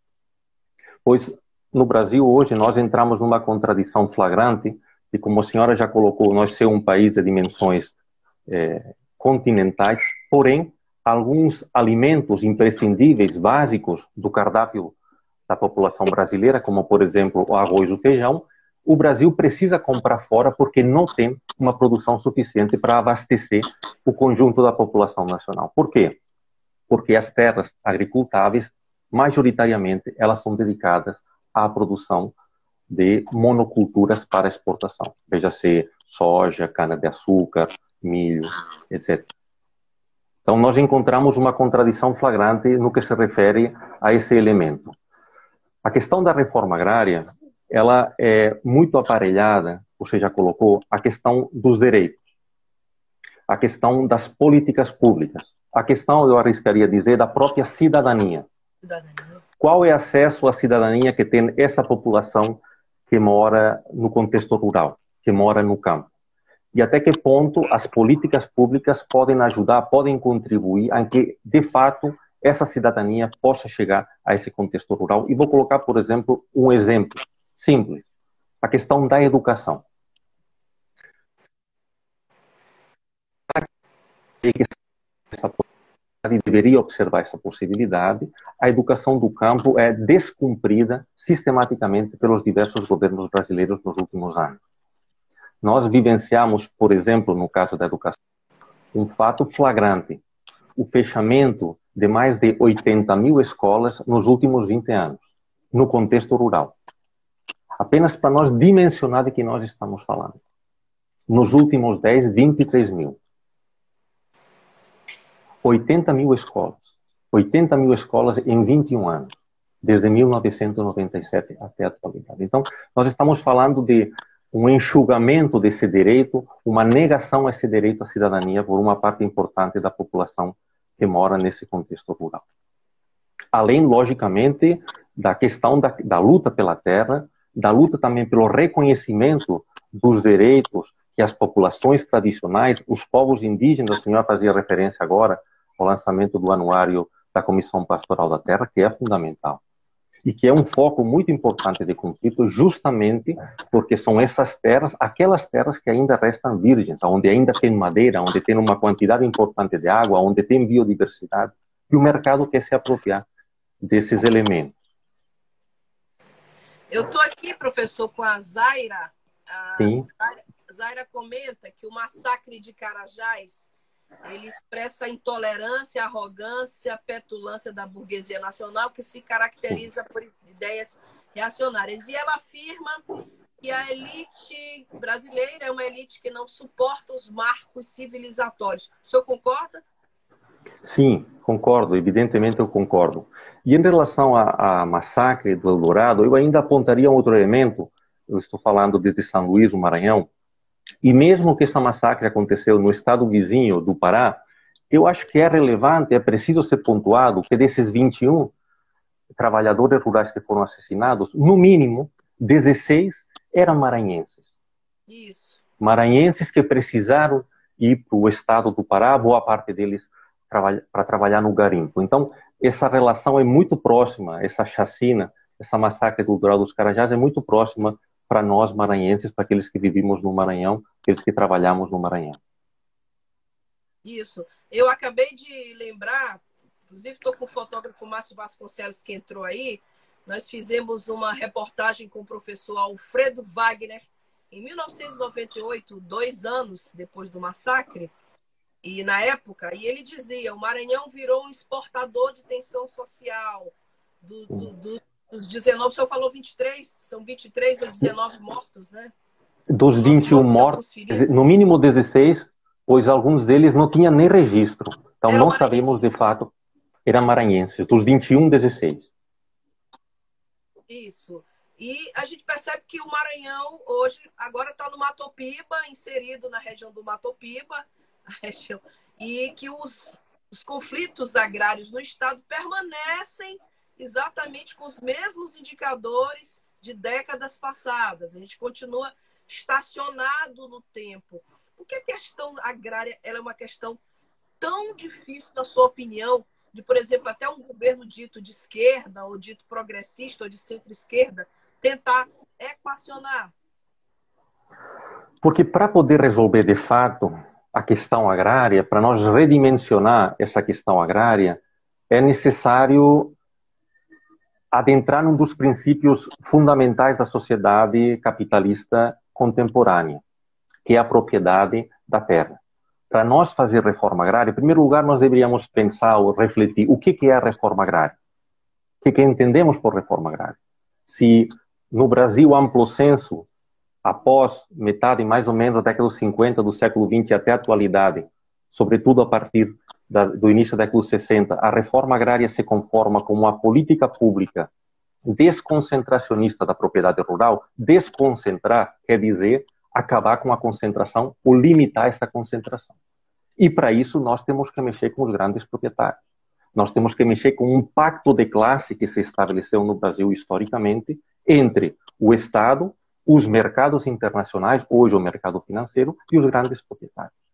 Speaker 8: pois no Brasil hoje nós entramos numa contradição flagrante e como a senhora já colocou, nós ser um país de dimensões é, continentais, porém, alguns alimentos imprescindíveis, básicos do cardápio da população brasileira, como, por exemplo, o arroz e o feijão, o Brasil precisa comprar fora porque não tem uma produção suficiente para abastecer o conjunto da população nacional. Por quê? Porque as terras agricultáveis, majoritariamente, elas são dedicadas à produção de monoculturas para exportação. Veja-se soja, cana-de-açúcar, milho, etc. Então, nós encontramos uma contradição flagrante no que se refere a esse elemento. A questão da reforma agrária, ela é muito aparelhada, você já colocou, a questão dos direitos, a questão das políticas públicas, a questão, eu arriscaria dizer, da própria cidadania. cidadania. Qual é o acesso à cidadania que tem essa população que mora no contexto rural, que mora no campo. E até que ponto as políticas públicas podem ajudar, podem contribuir a que, de fato, essa cidadania possa chegar a esse contexto rural. E vou colocar, por exemplo, um exemplo simples: a questão da educação. Deveria observar essa possibilidade, a educação do campo é descumprida sistematicamente pelos diversos governos brasileiros nos últimos anos. Nós vivenciamos, por exemplo, no caso da educação, um fato flagrante: o fechamento de mais de 80 mil escolas nos últimos 20 anos, no contexto rural. Apenas para nós dimensionar de que nós estamos falando. Nos últimos 10, 23 mil. 80 mil escolas. 80 mil escolas em 21 anos, desde 1997 até a atualidade. Então, nós estamos falando de um enxugamento desse direito, uma negação a esse direito à cidadania por uma parte importante da população que mora nesse contexto rural. Além, logicamente, da questão da, da luta pela terra, da luta também pelo reconhecimento dos direitos que as populações tradicionais, os povos indígenas, a senhora fazia referência agora, o lançamento do anuário da Comissão Pastoral da Terra, que é fundamental. E que é um foco muito importante de conflito, justamente porque são essas terras, aquelas terras que ainda restam virgens, onde ainda tem madeira, onde tem uma quantidade importante de água, onde tem biodiversidade, e o mercado quer se apropriar desses elementos.
Speaker 2: Eu estou aqui, professor, com a Zaira. A
Speaker 8: Sim.
Speaker 2: Zaira, Zaira comenta que o massacre de Carajás ele expressa a intolerância, a arrogância, a petulância da burguesia nacional que se caracteriza por ideias reacionárias. E ela afirma que a elite brasileira é uma elite que não suporta os marcos civilizatórios. O senhor concorda?
Speaker 8: Sim, concordo, evidentemente eu concordo. E em relação ao massacre do Eldorado, eu ainda apontaria um outro elemento, eu estou falando desde São Luís, o Maranhão, e mesmo que essa massacre aconteceu no estado vizinho do Pará, eu acho que é relevante, é preciso ser pontuado que desses 21 trabalhadores rurais que foram assassinados, no mínimo 16 eram maranhenses.
Speaker 2: Isso.
Speaker 8: Maranhenses que precisaram ir para o estado do Pará, boa parte deles para trabalhar no garimpo. Então, essa relação é muito próxima, essa chacina, essa massacre do Dourado dos Carajás é muito próxima para nós maranhenses, para aqueles que vivimos no Maranhão, aqueles que trabalhamos no Maranhão.
Speaker 2: Isso. Eu acabei de lembrar, inclusive estou com o fotógrafo Márcio Vasconcelos que entrou aí. Nós fizemos uma reportagem com o professor Alfredo Wagner em 1998, dois anos depois do massacre. E na época, e ele dizia, o Maranhão virou um exportador de tensão social, do, do, do os 19, o senhor falou 23, são 23 ou 19 mortos, né?
Speaker 8: Dos 21 mortos, no mínimo 16, pois alguns deles não tinham nem registro. Então Era não sabemos de fato, eram maranhenses. Dos 21, 16.
Speaker 2: Isso. E a gente percebe que o Maranhão hoje agora está no Matopiba, inserido na região do Matopiba, região, e que os, os conflitos agrários no estado permanecem exatamente com os mesmos indicadores de décadas passadas. A gente continua estacionado no tempo. Por que a questão agrária é uma questão tão difícil, na sua opinião, de, por exemplo, até um governo dito de esquerda, ou dito progressista, ou de centro-esquerda, tentar equacionar?
Speaker 8: Porque para poder resolver de fato a questão agrária, para nós redimensionar essa questão agrária, é necessário adentrar num dos princípios fundamentais da sociedade capitalista contemporânea, que é a propriedade da terra. Para nós fazer reforma agrária, em primeiro lugar, nós deveríamos pensar ou refletir o que é a reforma agrária. O que entendemos por reforma agrária? Se no Brasil amplo senso, após metade mais ou menos da década de 50 do século 20 até a atualidade, sobretudo a partir da, do início década de 60, a reforma agrária se conforma como uma política pública desconcentracionista da propriedade rural. Desconcentrar quer dizer acabar com a concentração ou limitar essa concentração. E para isso nós temos que mexer com os grandes proprietários. Nós temos que mexer com um pacto de classe que se estabeleceu no Brasil historicamente entre o Estado, os mercados internacionais, hoje o mercado financeiro, e os grandes proprietários.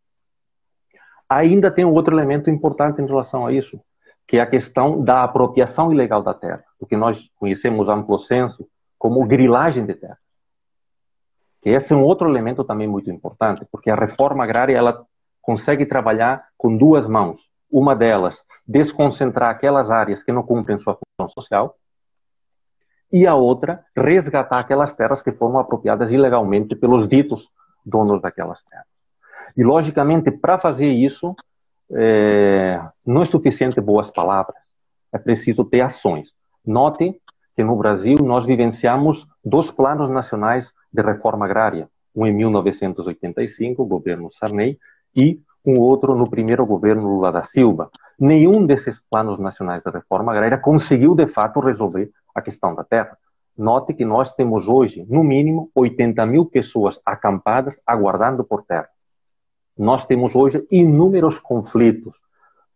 Speaker 8: Ainda tem um outro elemento importante em relação a isso, que é a questão da apropriação ilegal da terra, o que nós conhecemos amplo senso como grilagem de terra. Que esse é um outro elemento também muito importante, porque a reforma agrária ela consegue trabalhar com duas mãos. Uma delas, desconcentrar aquelas áreas que não cumprem sua função social, e a outra, resgatar aquelas terras que foram apropriadas ilegalmente pelos ditos donos daquelas terras. E, logicamente, para fazer isso, é, não é suficiente boas palavras, é preciso ter ações. Note que no Brasil nós vivenciamos dois planos nacionais de reforma agrária, um em 1985, o governo Sarney, e um outro no primeiro governo Lula da Silva. Nenhum desses planos nacionais de reforma agrária conseguiu, de fato, resolver a questão da terra. Note que nós temos hoje, no mínimo, 80 mil pessoas acampadas aguardando por terra. Nós temos hoje inúmeros conflitos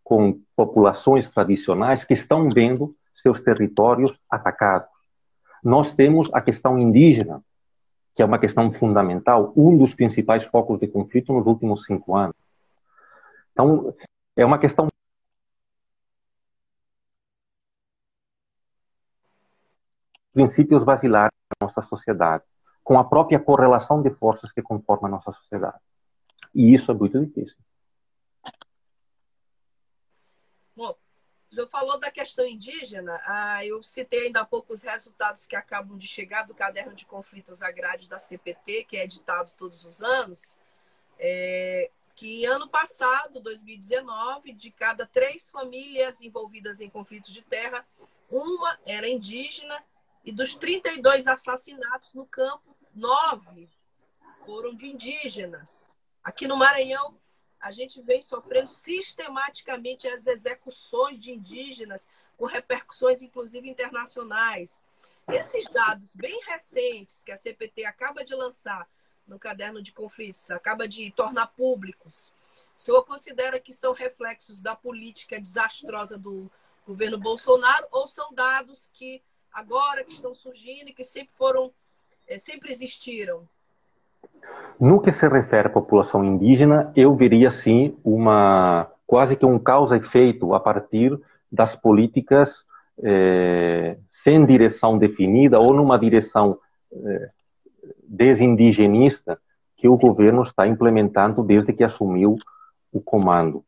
Speaker 8: com populações tradicionais que estão vendo seus territórios atacados. Nós temos a questão indígena, que é uma questão fundamental, um dos principais focos de conflito nos últimos cinco anos. Então, é uma questão princípios basilares da nossa sociedade, com a própria correlação de forças que conformam a nossa sociedade. E isso é muito difícil.
Speaker 2: Bom, senhor falou da questão indígena. Ah, eu citei ainda há pouco os resultados que acabam de chegar do Caderno de Conflitos Agrários da CPT, que é editado todos os anos. É, que ano passado, 2019, de cada três famílias envolvidas em conflitos de terra, uma era indígena e dos 32 assassinatos no campo, nove foram de indígenas. Aqui no Maranhão, a gente vem sofrendo sistematicamente as execuções de indígenas, com repercussões, inclusive, internacionais. Esses dados bem recentes que a CPT acaba de lançar no caderno de conflitos, acaba de tornar públicos, o senhor considera que são reflexos da política desastrosa do governo Bolsonaro ou são dados que agora que estão surgindo e que sempre foram, é, sempre existiram?
Speaker 8: No que se refere à população indígena, eu veria sim uma quase que um causa-efeito a partir das políticas eh, sem direção definida ou numa direção eh, desindigenista que o governo está implementando desde que assumiu o comando.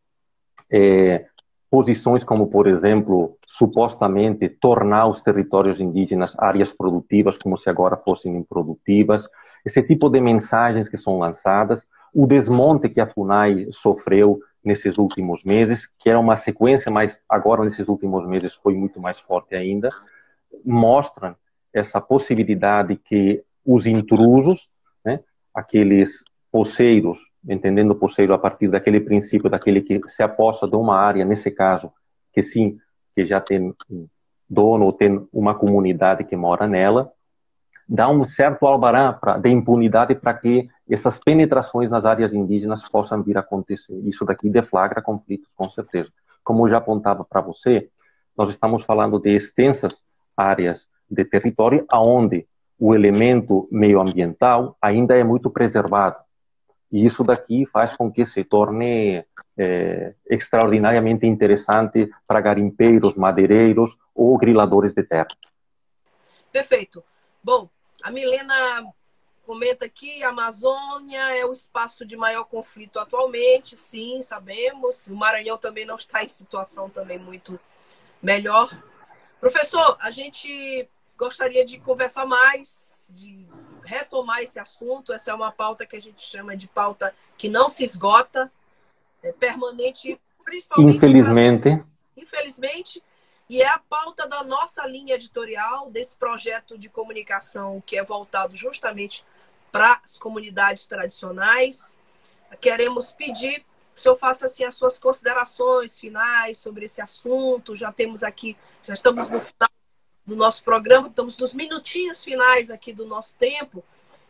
Speaker 8: É, posições como, por exemplo, supostamente tornar os territórios indígenas áreas produtivas, como se agora fossem improdutivas, esse tipo de mensagens que são lançadas, o desmonte que a FUNAI sofreu nesses últimos meses, que era uma sequência, mas agora nesses últimos meses foi muito mais forte ainda, mostram essa possibilidade que os intrusos, né, aqueles poceiros, entendendo poceiro a partir daquele princípio daquele que se aposta de uma área, nesse caso, que sim, que já tem dono ou tem uma comunidade que mora nela, dá um certo albará pra, de impunidade para que essas penetrações nas áreas indígenas possam vir a acontecer. Isso daqui deflagra conflitos, com certeza. Como eu já apontava para você, nós estamos falando de extensas áreas de território aonde o elemento meioambiental ainda é muito preservado. E isso daqui faz com que se torne é, extraordinariamente interessante para garimpeiros, madeireiros ou griladores de terra.
Speaker 2: Perfeito. Bom, a Milena comenta aqui, a Amazônia é o espaço de maior conflito atualmente, sim, sabemos. O Maranhão também não está em situação também muito melhor. Professor, a gente gostaria de conversar mais, de retomar esse assunto. Essa é uma pauta que a gente chama de pauta que não se esgota, é permanente, principalmente.
Speaker 8: Infelizmente.
Speaker 2: Infelizmente. E é a pauta da nossa linha editorial, desse projeto de comunicação que é voltado justamente para as comunidades tradicionais. Queremos pedir que o senhor faça assim, as suas considerações finais sobre esse assunto. Já temos aqui, já estamos no final do nosso programa, estamos nos minutinhos finais aqui do nosso tempo.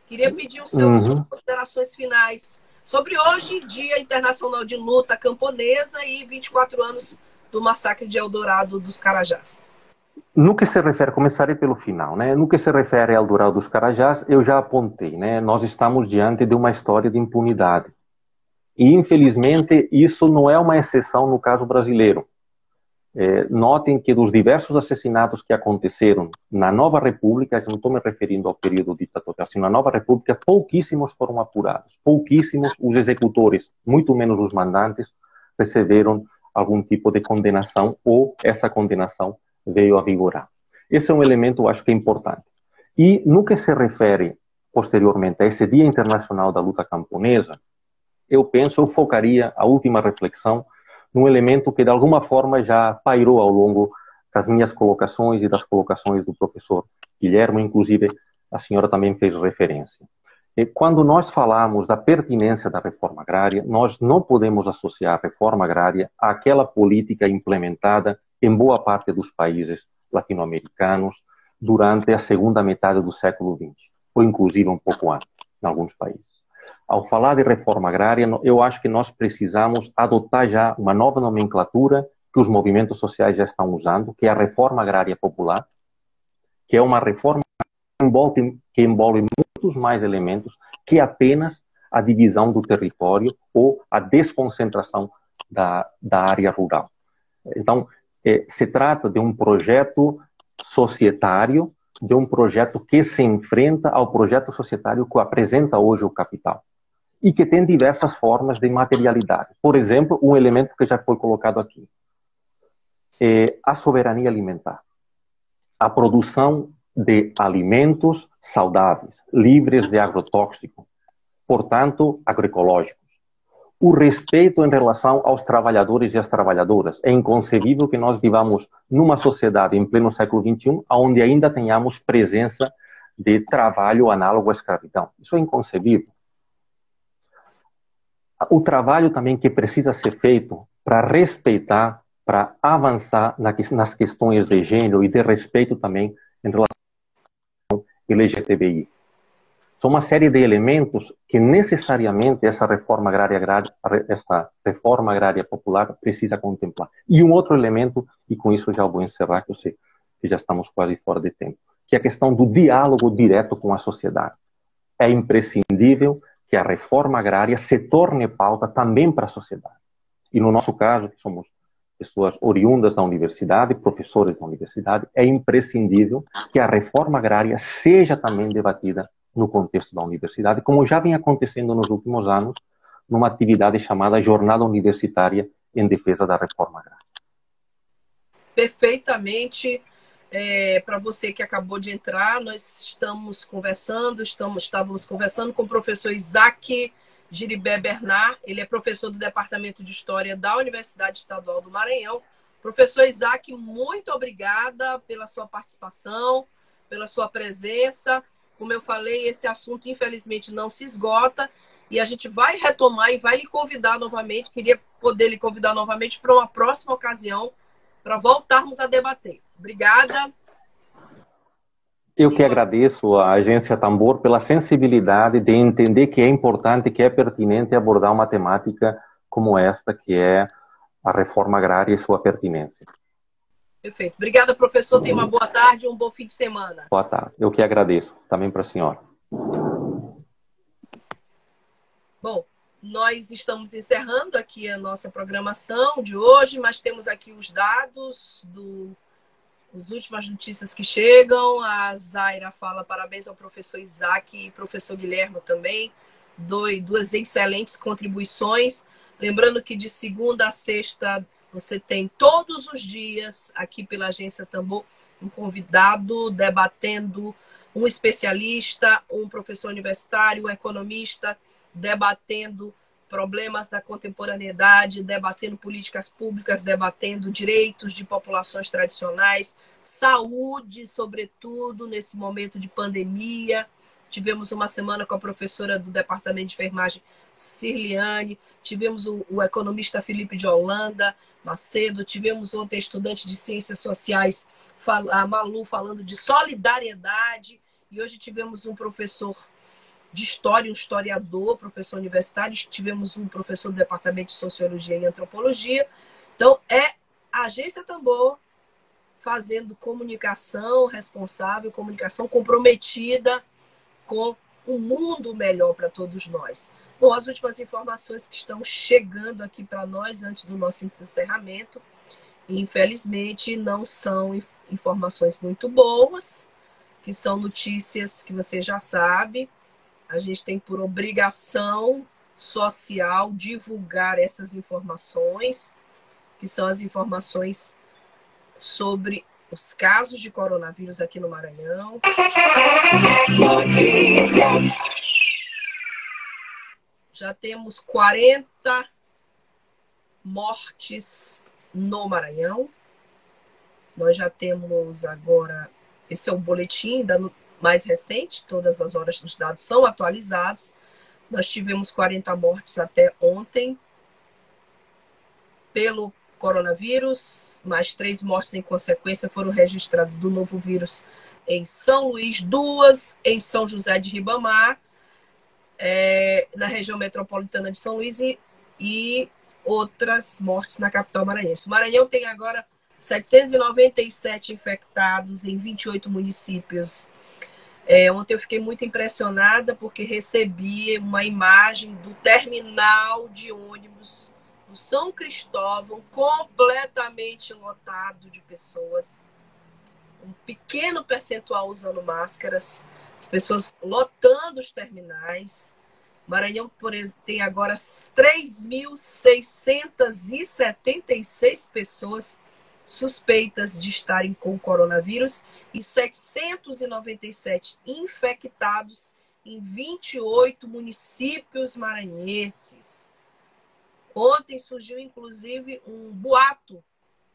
Speaker 2: Queria pedir os seus, uhum. suas considerações finais sobre hoje, Dia Internacional de Luta Camponesa e 24 anos do massacre de Eldorado dos Carajás.
Speaker 8: No que se refere, começarei pelo final, né? No que se refere ao Eldorado dos Carajás, eu já apontei, né? Nós estamos diante de uma história de impunidade. E, infelizmente, isso não é uma exceção no caso brasileiro. É, notem que dos diversos assassinatos que aconteceram na Nova República, não estou me referindo ao período ditatorial, assim, na Nova República, pouquíssimos foram apurados, pouquíssimos os executores, muito menos os mandantes, receberam algum tipo de condenação ou essa condenação veio a vigorar. Esse é um elemento, acho que é importante. E no que se refere posteriormente a esse Dia Internacional da Luta Camponesa, eu penso, eu focaria a última reflexão num elemento que de alguma forma já pairou ao longo das minhas colocações e das colocações do professor Guilherme, inclusive a senhora também fez referência. Quando nós falamos da pertinência da reforma agrária, nós não podemos associar a reforma agrária àquela política implementada em boa parte dos países latino-americanos durante a segunda metade do século XX, ou inclusive um pouco antes, em alguns países. Ao falar de reforma agrária, eu acho que nós precisamos adotar já uma nova nomenclatura que os movimentos sociais já estão usando, que é a reforma agrária popular, que é uma reforma que envolve muitos mais elementos que apenas a divisão do território ou a desconcentração da, da área rural. Então, é, se trata de um projeto societário, de um projeto que se enfrenta ao projeto societário que apresenta hoje o capital e que tem diversas formas de materialidade. Por exemplo, um elemento que já foi colocado aqui é a soberania alimentar. A produção de alimentos saudáveis, livres de agrotóxico, portanto, agroecológicos. O respeito em relação aos trabalhadores e às trabalhadoras. É inconcebível que nós vivamos numa sociedade em pleno século XXI onde ainda tenhamos presença de trabalho análogo à escravidão. Isso é inconcebível. O trabalho também que precisa ser feito para respeitar, para avançar nas questões de gênero e de respeito também LGTBI. São uma série de elementos que necessariamente essa reforma agrária, essa reforma agrária popular precisa contemplar. E um outro elemento, e com isso já vou encerrar, que eu sei que já estamos quase fora de tempo, que é a questão do diálogo direto com a sociedade. É imprescindível que a reforma agrária se torne pauta também para a sociedade. E no nosso caso, que somos pessoas oriundas da universidade, professores da universidade, é imprescindível que a reforma agrária seja também debatida no contexto da universidade, como já vem acontecendo nos últimos anos, numa atividade chamada Jornada Universitária em Defesa da Reforma Agrária.
Speaker 2: Perfeitamente. É, para você que acabou de entrar, nós estamos conversando, estamos, estávamos conversando com o professor Isaac Giribé Bernard, ele é professor do Departamento de História da Universidade Estadual do Maranhão. Professor Isaac, muito obrigada pela sua participação, pela sua presença. Como eu falei, esse assunto infelizmente não se esgota e a gente vai retomar e vai lhe convidar novamente. Queria poder lhe convidar novamente para uma próxima ocasião para voltarmos a debater. Obrigada.
Speaker 8: Eu que agradeço à agência Tambor pela sensibilidade de entender que é importante, que é pertinente abordar uma temática como esta, que é a reforma agrária e sua pertinência.
Speaker 2: Perfeito. Obrigada, professor. Tenha uma boa tarde e um bom fim de semana.
Speaker 8: Boa tarde. Eu que agradeço. Também para a senhora.
Speaker 2: Bom, nós estamos encerrando aqui a nossa programação de hoje, mas temos aqui os dados do as últimas notícias que chegam. A Zaira fala parabéns ao professor Isaac e professor Guilherme também. Dois, duas excelentes contribuições. Lembrando que de segunda a sexta você tem todos os dias aqui pela Agência Tambor um convidado debatendo, um especialista, um professor universitário, um economista debatendo problemas da contemporaneidade, debatendo políticas públicas, debatendo direitos de populações tradicionais, saúde, sobretudo nesse momento de pandemia. Tivemos uma semana com a professora do Departamento de Enfermagem, Cirliane, tivemos o, o economista Felipe de Holanda Macedo, tivemos ontem estudante de Ciências Sociais, a Malu, falando de solidariedade, e hoje tivemos um professor de história, um historiador, professor universitário, tivemos um professor do departamento de sociologia e antropologia. Então, é a agência Tambor fazendo comunicação responsável, comunicação comprometida com um mundo melhor para todos nós. Bom, as últimas informações que estão chegando aqui para nós antes do nosso encerramento, infelizmente, não são informações muito boas, que são notícias que você já sabe, a gente tem por obrigação social divulgar essas informações, que são as informações sobre os casos de coronavírus aqui no Maranhão. Já temos 40 mortes no Maranhão. Nós já temos agora, esse é o boletim da mais recente, todas as horas dos dados são atualizados. Nós tivemos 40 mortes até ontem pelo coronavírus, mais três mortes em consequência foram registradas do novo vírus em São Luís, duas em São José de Ribamar, é, na região metropolitana de São Luís e, e outras mortes na capital maranhense. O Maranhão tem agora 797 infectados em 28 municípios é, ontem eu fiquei muito impressionada porque recebi uma imagem do terminal de ônibus do São Cristóvão completamente lotado de pessoas. Um pequeno percentual usando máscaras, as pessoas lotando os terminais. Maranhão, tem agora 3.676 pessoas suspeitas de estarem com coronavírus e 797 infectados em 28 municípios maranhenses. Ontem surgiu, inclusive, um boato,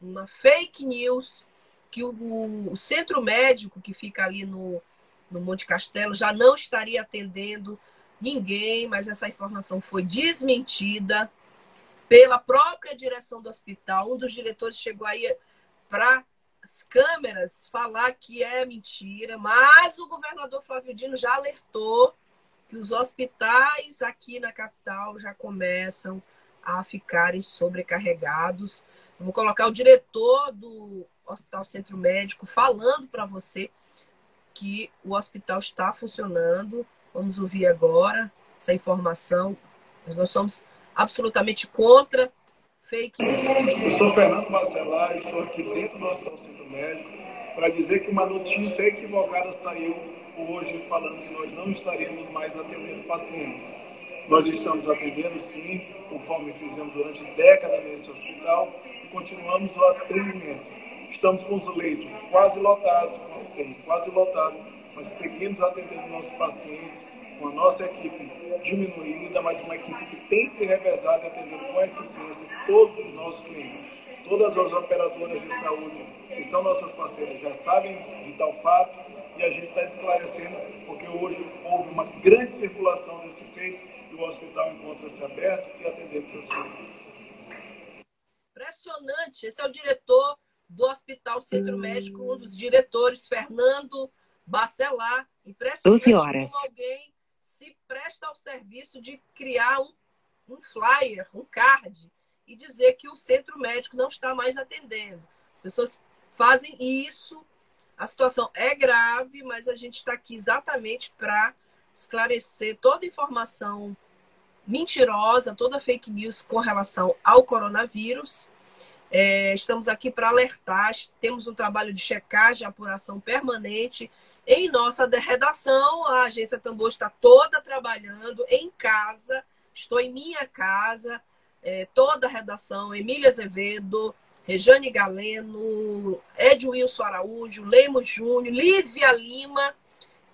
Speaker 2: uma fake news, que o, o centro médico que fica ali no, no Monte Castelo já não estaria atendendo ninguém, mas essa informação foi desmentida pela própria direção do hospital. Um dos diretores chegou aí para as câmeras falar que é mentira, mas o governador Flávio Dino já alertou que os hospitais aqui na capital já começam a ficarem sobrecarregados. Vou colocar o diretor do Hospital Centro Médico falando para você que o hospital está funcionando. Vamos ouvir agora essa informação. Nós somos absolutamente contra fake news.
Speaker 9: Eu sou Fernando Bacelar, estou aqui dentro do Hospital Centro Médico para dizer que uma notícia equivocada saiu hoje falando que nós não estaríamos mais atendendo pacientes. Nós estamos atendendo sim, conforme fizemos durante décadas nesse hospital e continuamos o atendimento. Estamos com os leitos quase lotados, quase lotados, mas seguimos atendendo nossos pacientes com a nossa equipe diminuída, mas uma equipe que tem se revezado atendendo com eficiência todos os nossos clientes. Todas as operadoras de saúde que são nossas parceiras já sabem de tal fato e a gente está esclarecendo porque hoje houve uma grande circulação desse feito e o hospital encontra-se aberto e atendendo essas coisas.
Speaker 2: Impressionante. Esse é o diretor do Hospital Centro Médico, um dos diretores, Fernando Bacelar. Impressionante
Speaker 10: 12 horas.
Speaker 2: como alguém se presta ao serviço de criar um, um flyer, um card, e dizer que o centro médico não está mais atendendo. As pessoas fazem isso, a situação é grave, mas a gente está aqui exatamente para esclarecer toda informação mentirosa, toda fake news com relação ao coronavírus. É, estamos aqui para alertar, temos um trabalho de checagem, apuração permanente em nossa redação. A agência Tambor está toda trabalhando em casa, estou em minha casa, é, toda a redação, Emília Azevedo, Rejane Galeno, Ed Wilson Araújo, Lemos Júnior, Lívia Lima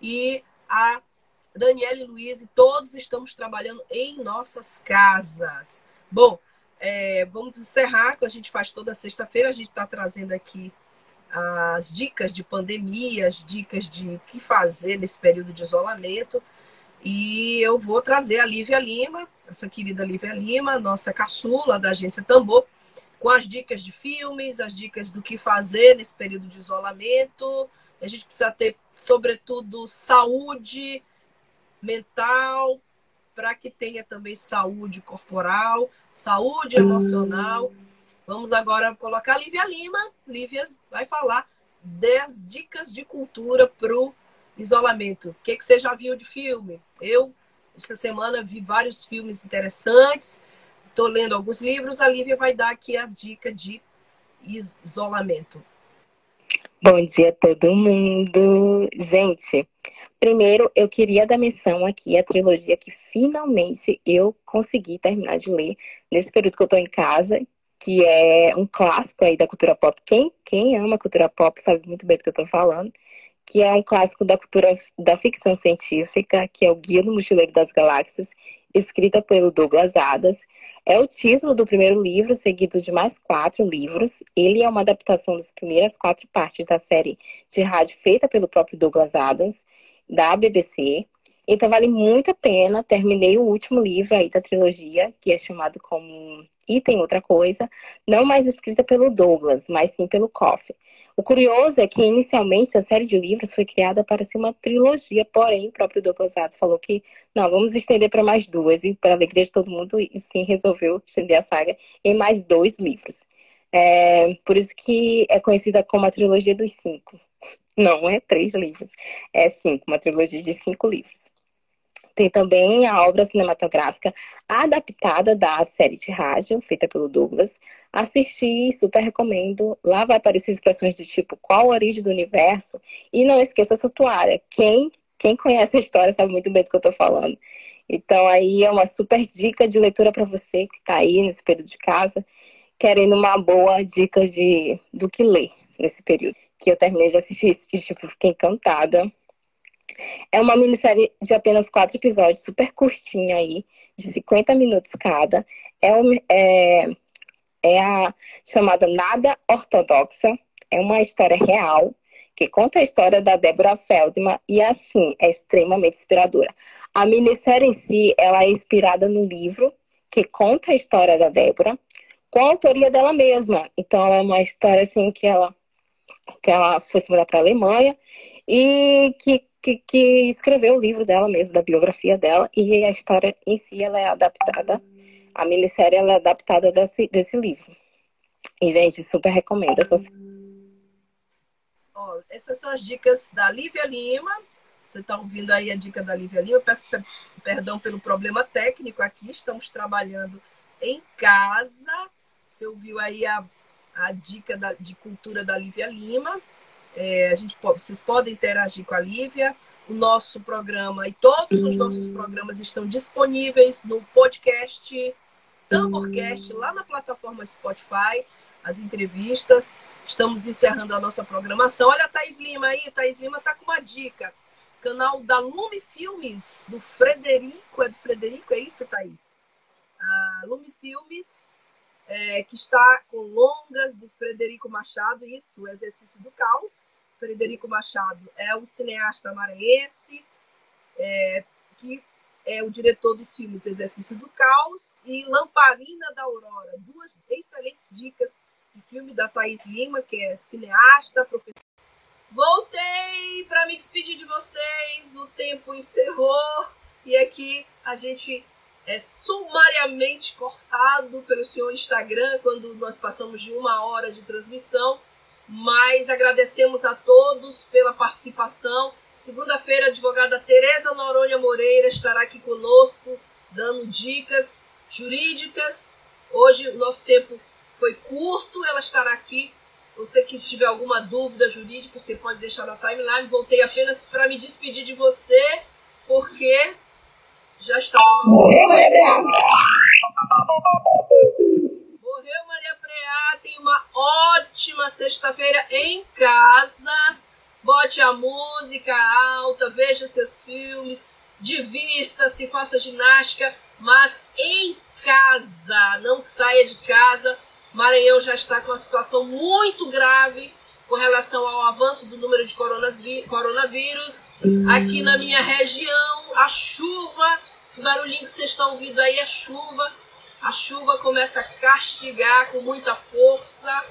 Speaker 2: e a Daniele Luiz, e todos estamos trabalhando em nossas casas. Bom, é, vamos encerrar, que a gente faz toda sexta-feira, a gente está trazendo aqui as dicas de pandemia, as dicas de o que fazer nesse período de isolamento. E eu vou trazer a Lívia Lima, essa querida Lívia Lima, nossa caçula da agência Tambor, com as dicas de filmes, as dicas do que fazer nesse período de isolamento. A gente precisa ter, sobretudo, saúde mental, para que tenha também saúde corporal, saúde emocional. Vamos agora colocar a Lívia Lima. Lívia vai falar 10 dicas de cultura para o isolamento. O que, que você já viu de filme? Eu, essa semana, vi vários filmes interessantes. Estou lendo alguns livros. A Lívia vai dar aqui a dica de isolamento.
Speaker 10: Bom dia a todo mundo. Gente, Primeiro, eu queria dar menção aqui à trilogia que finalmente eu consegui terminar de ler nesse período que eu estou em casa, que é um clássico aí da cultura pop. Quem, quem ama cultura pop sabe muito bem do que eu estou falando, que é um clássico da cultura da ficção científica, que é o Guia do Mochileiro das Galáxias, escrita pelo Douglas Adams. É o título do primeiro livro, seguido de mais quatro livros. Ele é uma adaptação das primeiras quatro partes da série de rádio feita pelo próprio Douglas Adams da BBC. Então vale muito a pena. Terminei o último livro aí da trilogia, que é chamado como E Tem Outra Coisa, não mais escrita pelo Douglas, mas sim pelo Coffey. O curioso é que inicialmente a série de livros foi criada para ser uma trilogia, porém o próprio Douglas Adams falou que não, vamos estender para mais duas, e para alegria de todo mundo, e sim resolveu estender a saga em mais dois livros. É, por isso que é conhecida como a trilogia dos cinco. Não é três livros, é cinco, uma trilogia de cinco livros. Tem também a obra cinematográfica adaptada da série de rádio, feita pelo Douglas. Assisti, super recomendo. Lá vai aparecer expressões do tipo qual a origem do universo. E não esqueça a toalha. Quem, quem conhece a história sabe muito bem do que eu estou falando. Então aí é uma super dica de leitura para você que está aí nesse período de casa, querendo uma boa dica de, do que ler nesse período que eu terminei de assistir e tipo, fiquei encantada. É uma minissérie de apenas quatro episódios, super curtinha aí, de 50 minutos cada. É, é, é a chamada Nada Ortodoxa. É uma história real que conta a história da Deborah Feldman e, assim, é extremamente inspiradora. A minissérie em si, ela é inspirada no livro que conta a história da Débora, com a autoria dela mesma. Então, ela é uma história, assim, que ela que ela foi se mudar para a Alemanha e que, que, que, escreveu o livro dela mesmo, da biografia dela, e a história em si ela é adaptada, a minissérie ela é adaptada desse, desse livro. E, gente, super recomendo. Essas...
Speaker 2: Ó, essas são as dicas da Lívia Lima. Você está ouvindo aí a dica da Lívia Lima. Peço perdão pelo problema técnico aqui. Estamos trabalhando em casa. Você ouviu aí a a dica da, de cultura da Lívia Lima. É, a gente, vocês podem interagir com a Lívia. O nosso programa e todos os nossos programas estão disponíveis no podcast Tamborcast, lá na plataforma Spotify, as entrevistas. Estamos encerrando a nossa programação. Olha a Thaís Lima aí, Thaís Lima está com uma dica. Canal da Lume Filmes, do Frederico. É do Frederico, é isso, Thaís? A Lume Filmes é, que está com longas do Frederico Machado, isso, o Exercício do Caos. Frederico Machado é um cineasta maranhense, é, que é o diretor dos filmes Exercício do Caos e Lamparina da Aurora. Duas excelentes dicas de filme da Thaís Lima, que é cineasta, professora. Voltei para me despedir de vocês, o tempo encerrou e aqui a gente é sumariamente cortado pelo senhor Instagram quando nós passamos de uma hora de transmissão. Mas agradecemos a todos pela participação. Segunda-feira, a advogada Tereza Noronha Moreira estará aqui conosco, dando dicas jurídicas. Hoje o nosso tempo foi curto, ela estará aqui. Você que tiver alguma dúvida jurídica, você pode deixar na timeline. Voltei apenas para me despedir de você, porque já estava no. Morreu, Maria Preá! Morreu, Maria Preá. Tem uma ótima sexta-feira em casa. Bote a música alta, veja seus filmes, divirta-se, faça ginástica, mas em casa, não saia de casa. Maranhão já está com uma situação muito grave com relação ao avanço do número de coronavírus. Aqui na minha região, a chuva, esse barulhinho que vocês estão ouvindo aí é chuva. A chuva começa a castigar com muita força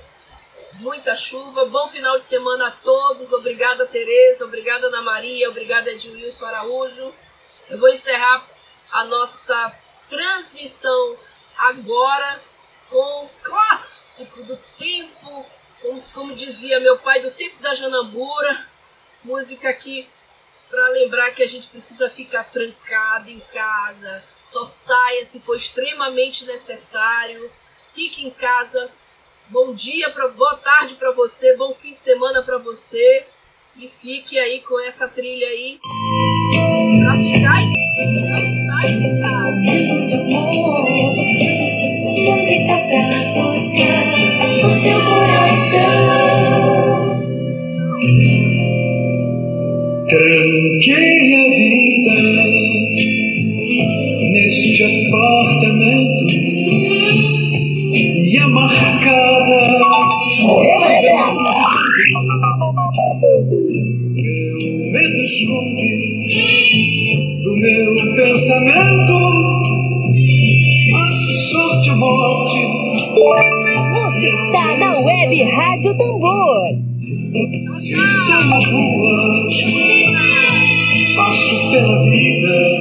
Speaker 2: muita chuva. Bom final de semana a todos. Obrigada, Tereza. Obrigada, Ana Maria. Obrigada, Edilson Araújo. Eu vou encerrar a nossa transmissão agora com o clássico do tempo, como, como dizia meu pai, do tempo da Janambura. Música aqui para lembrar que a gente precisa ficar trancado em casa. Só saia se for extremamente necessário. Fique em casa Bom dia, pra, boa tarde para você, bom fim de semana para você. E fique aí com essa trilha aí pra ficar em não casa. O seu coração.
Speaker 11: Tranquei a vida neste apartamento e a marcar meu medo esconde do meu pensamento a sorte, a morte.
Speaker 12: Você está na web Rádio Tambor.
Speaker 11: Se uma rua, passo pela vida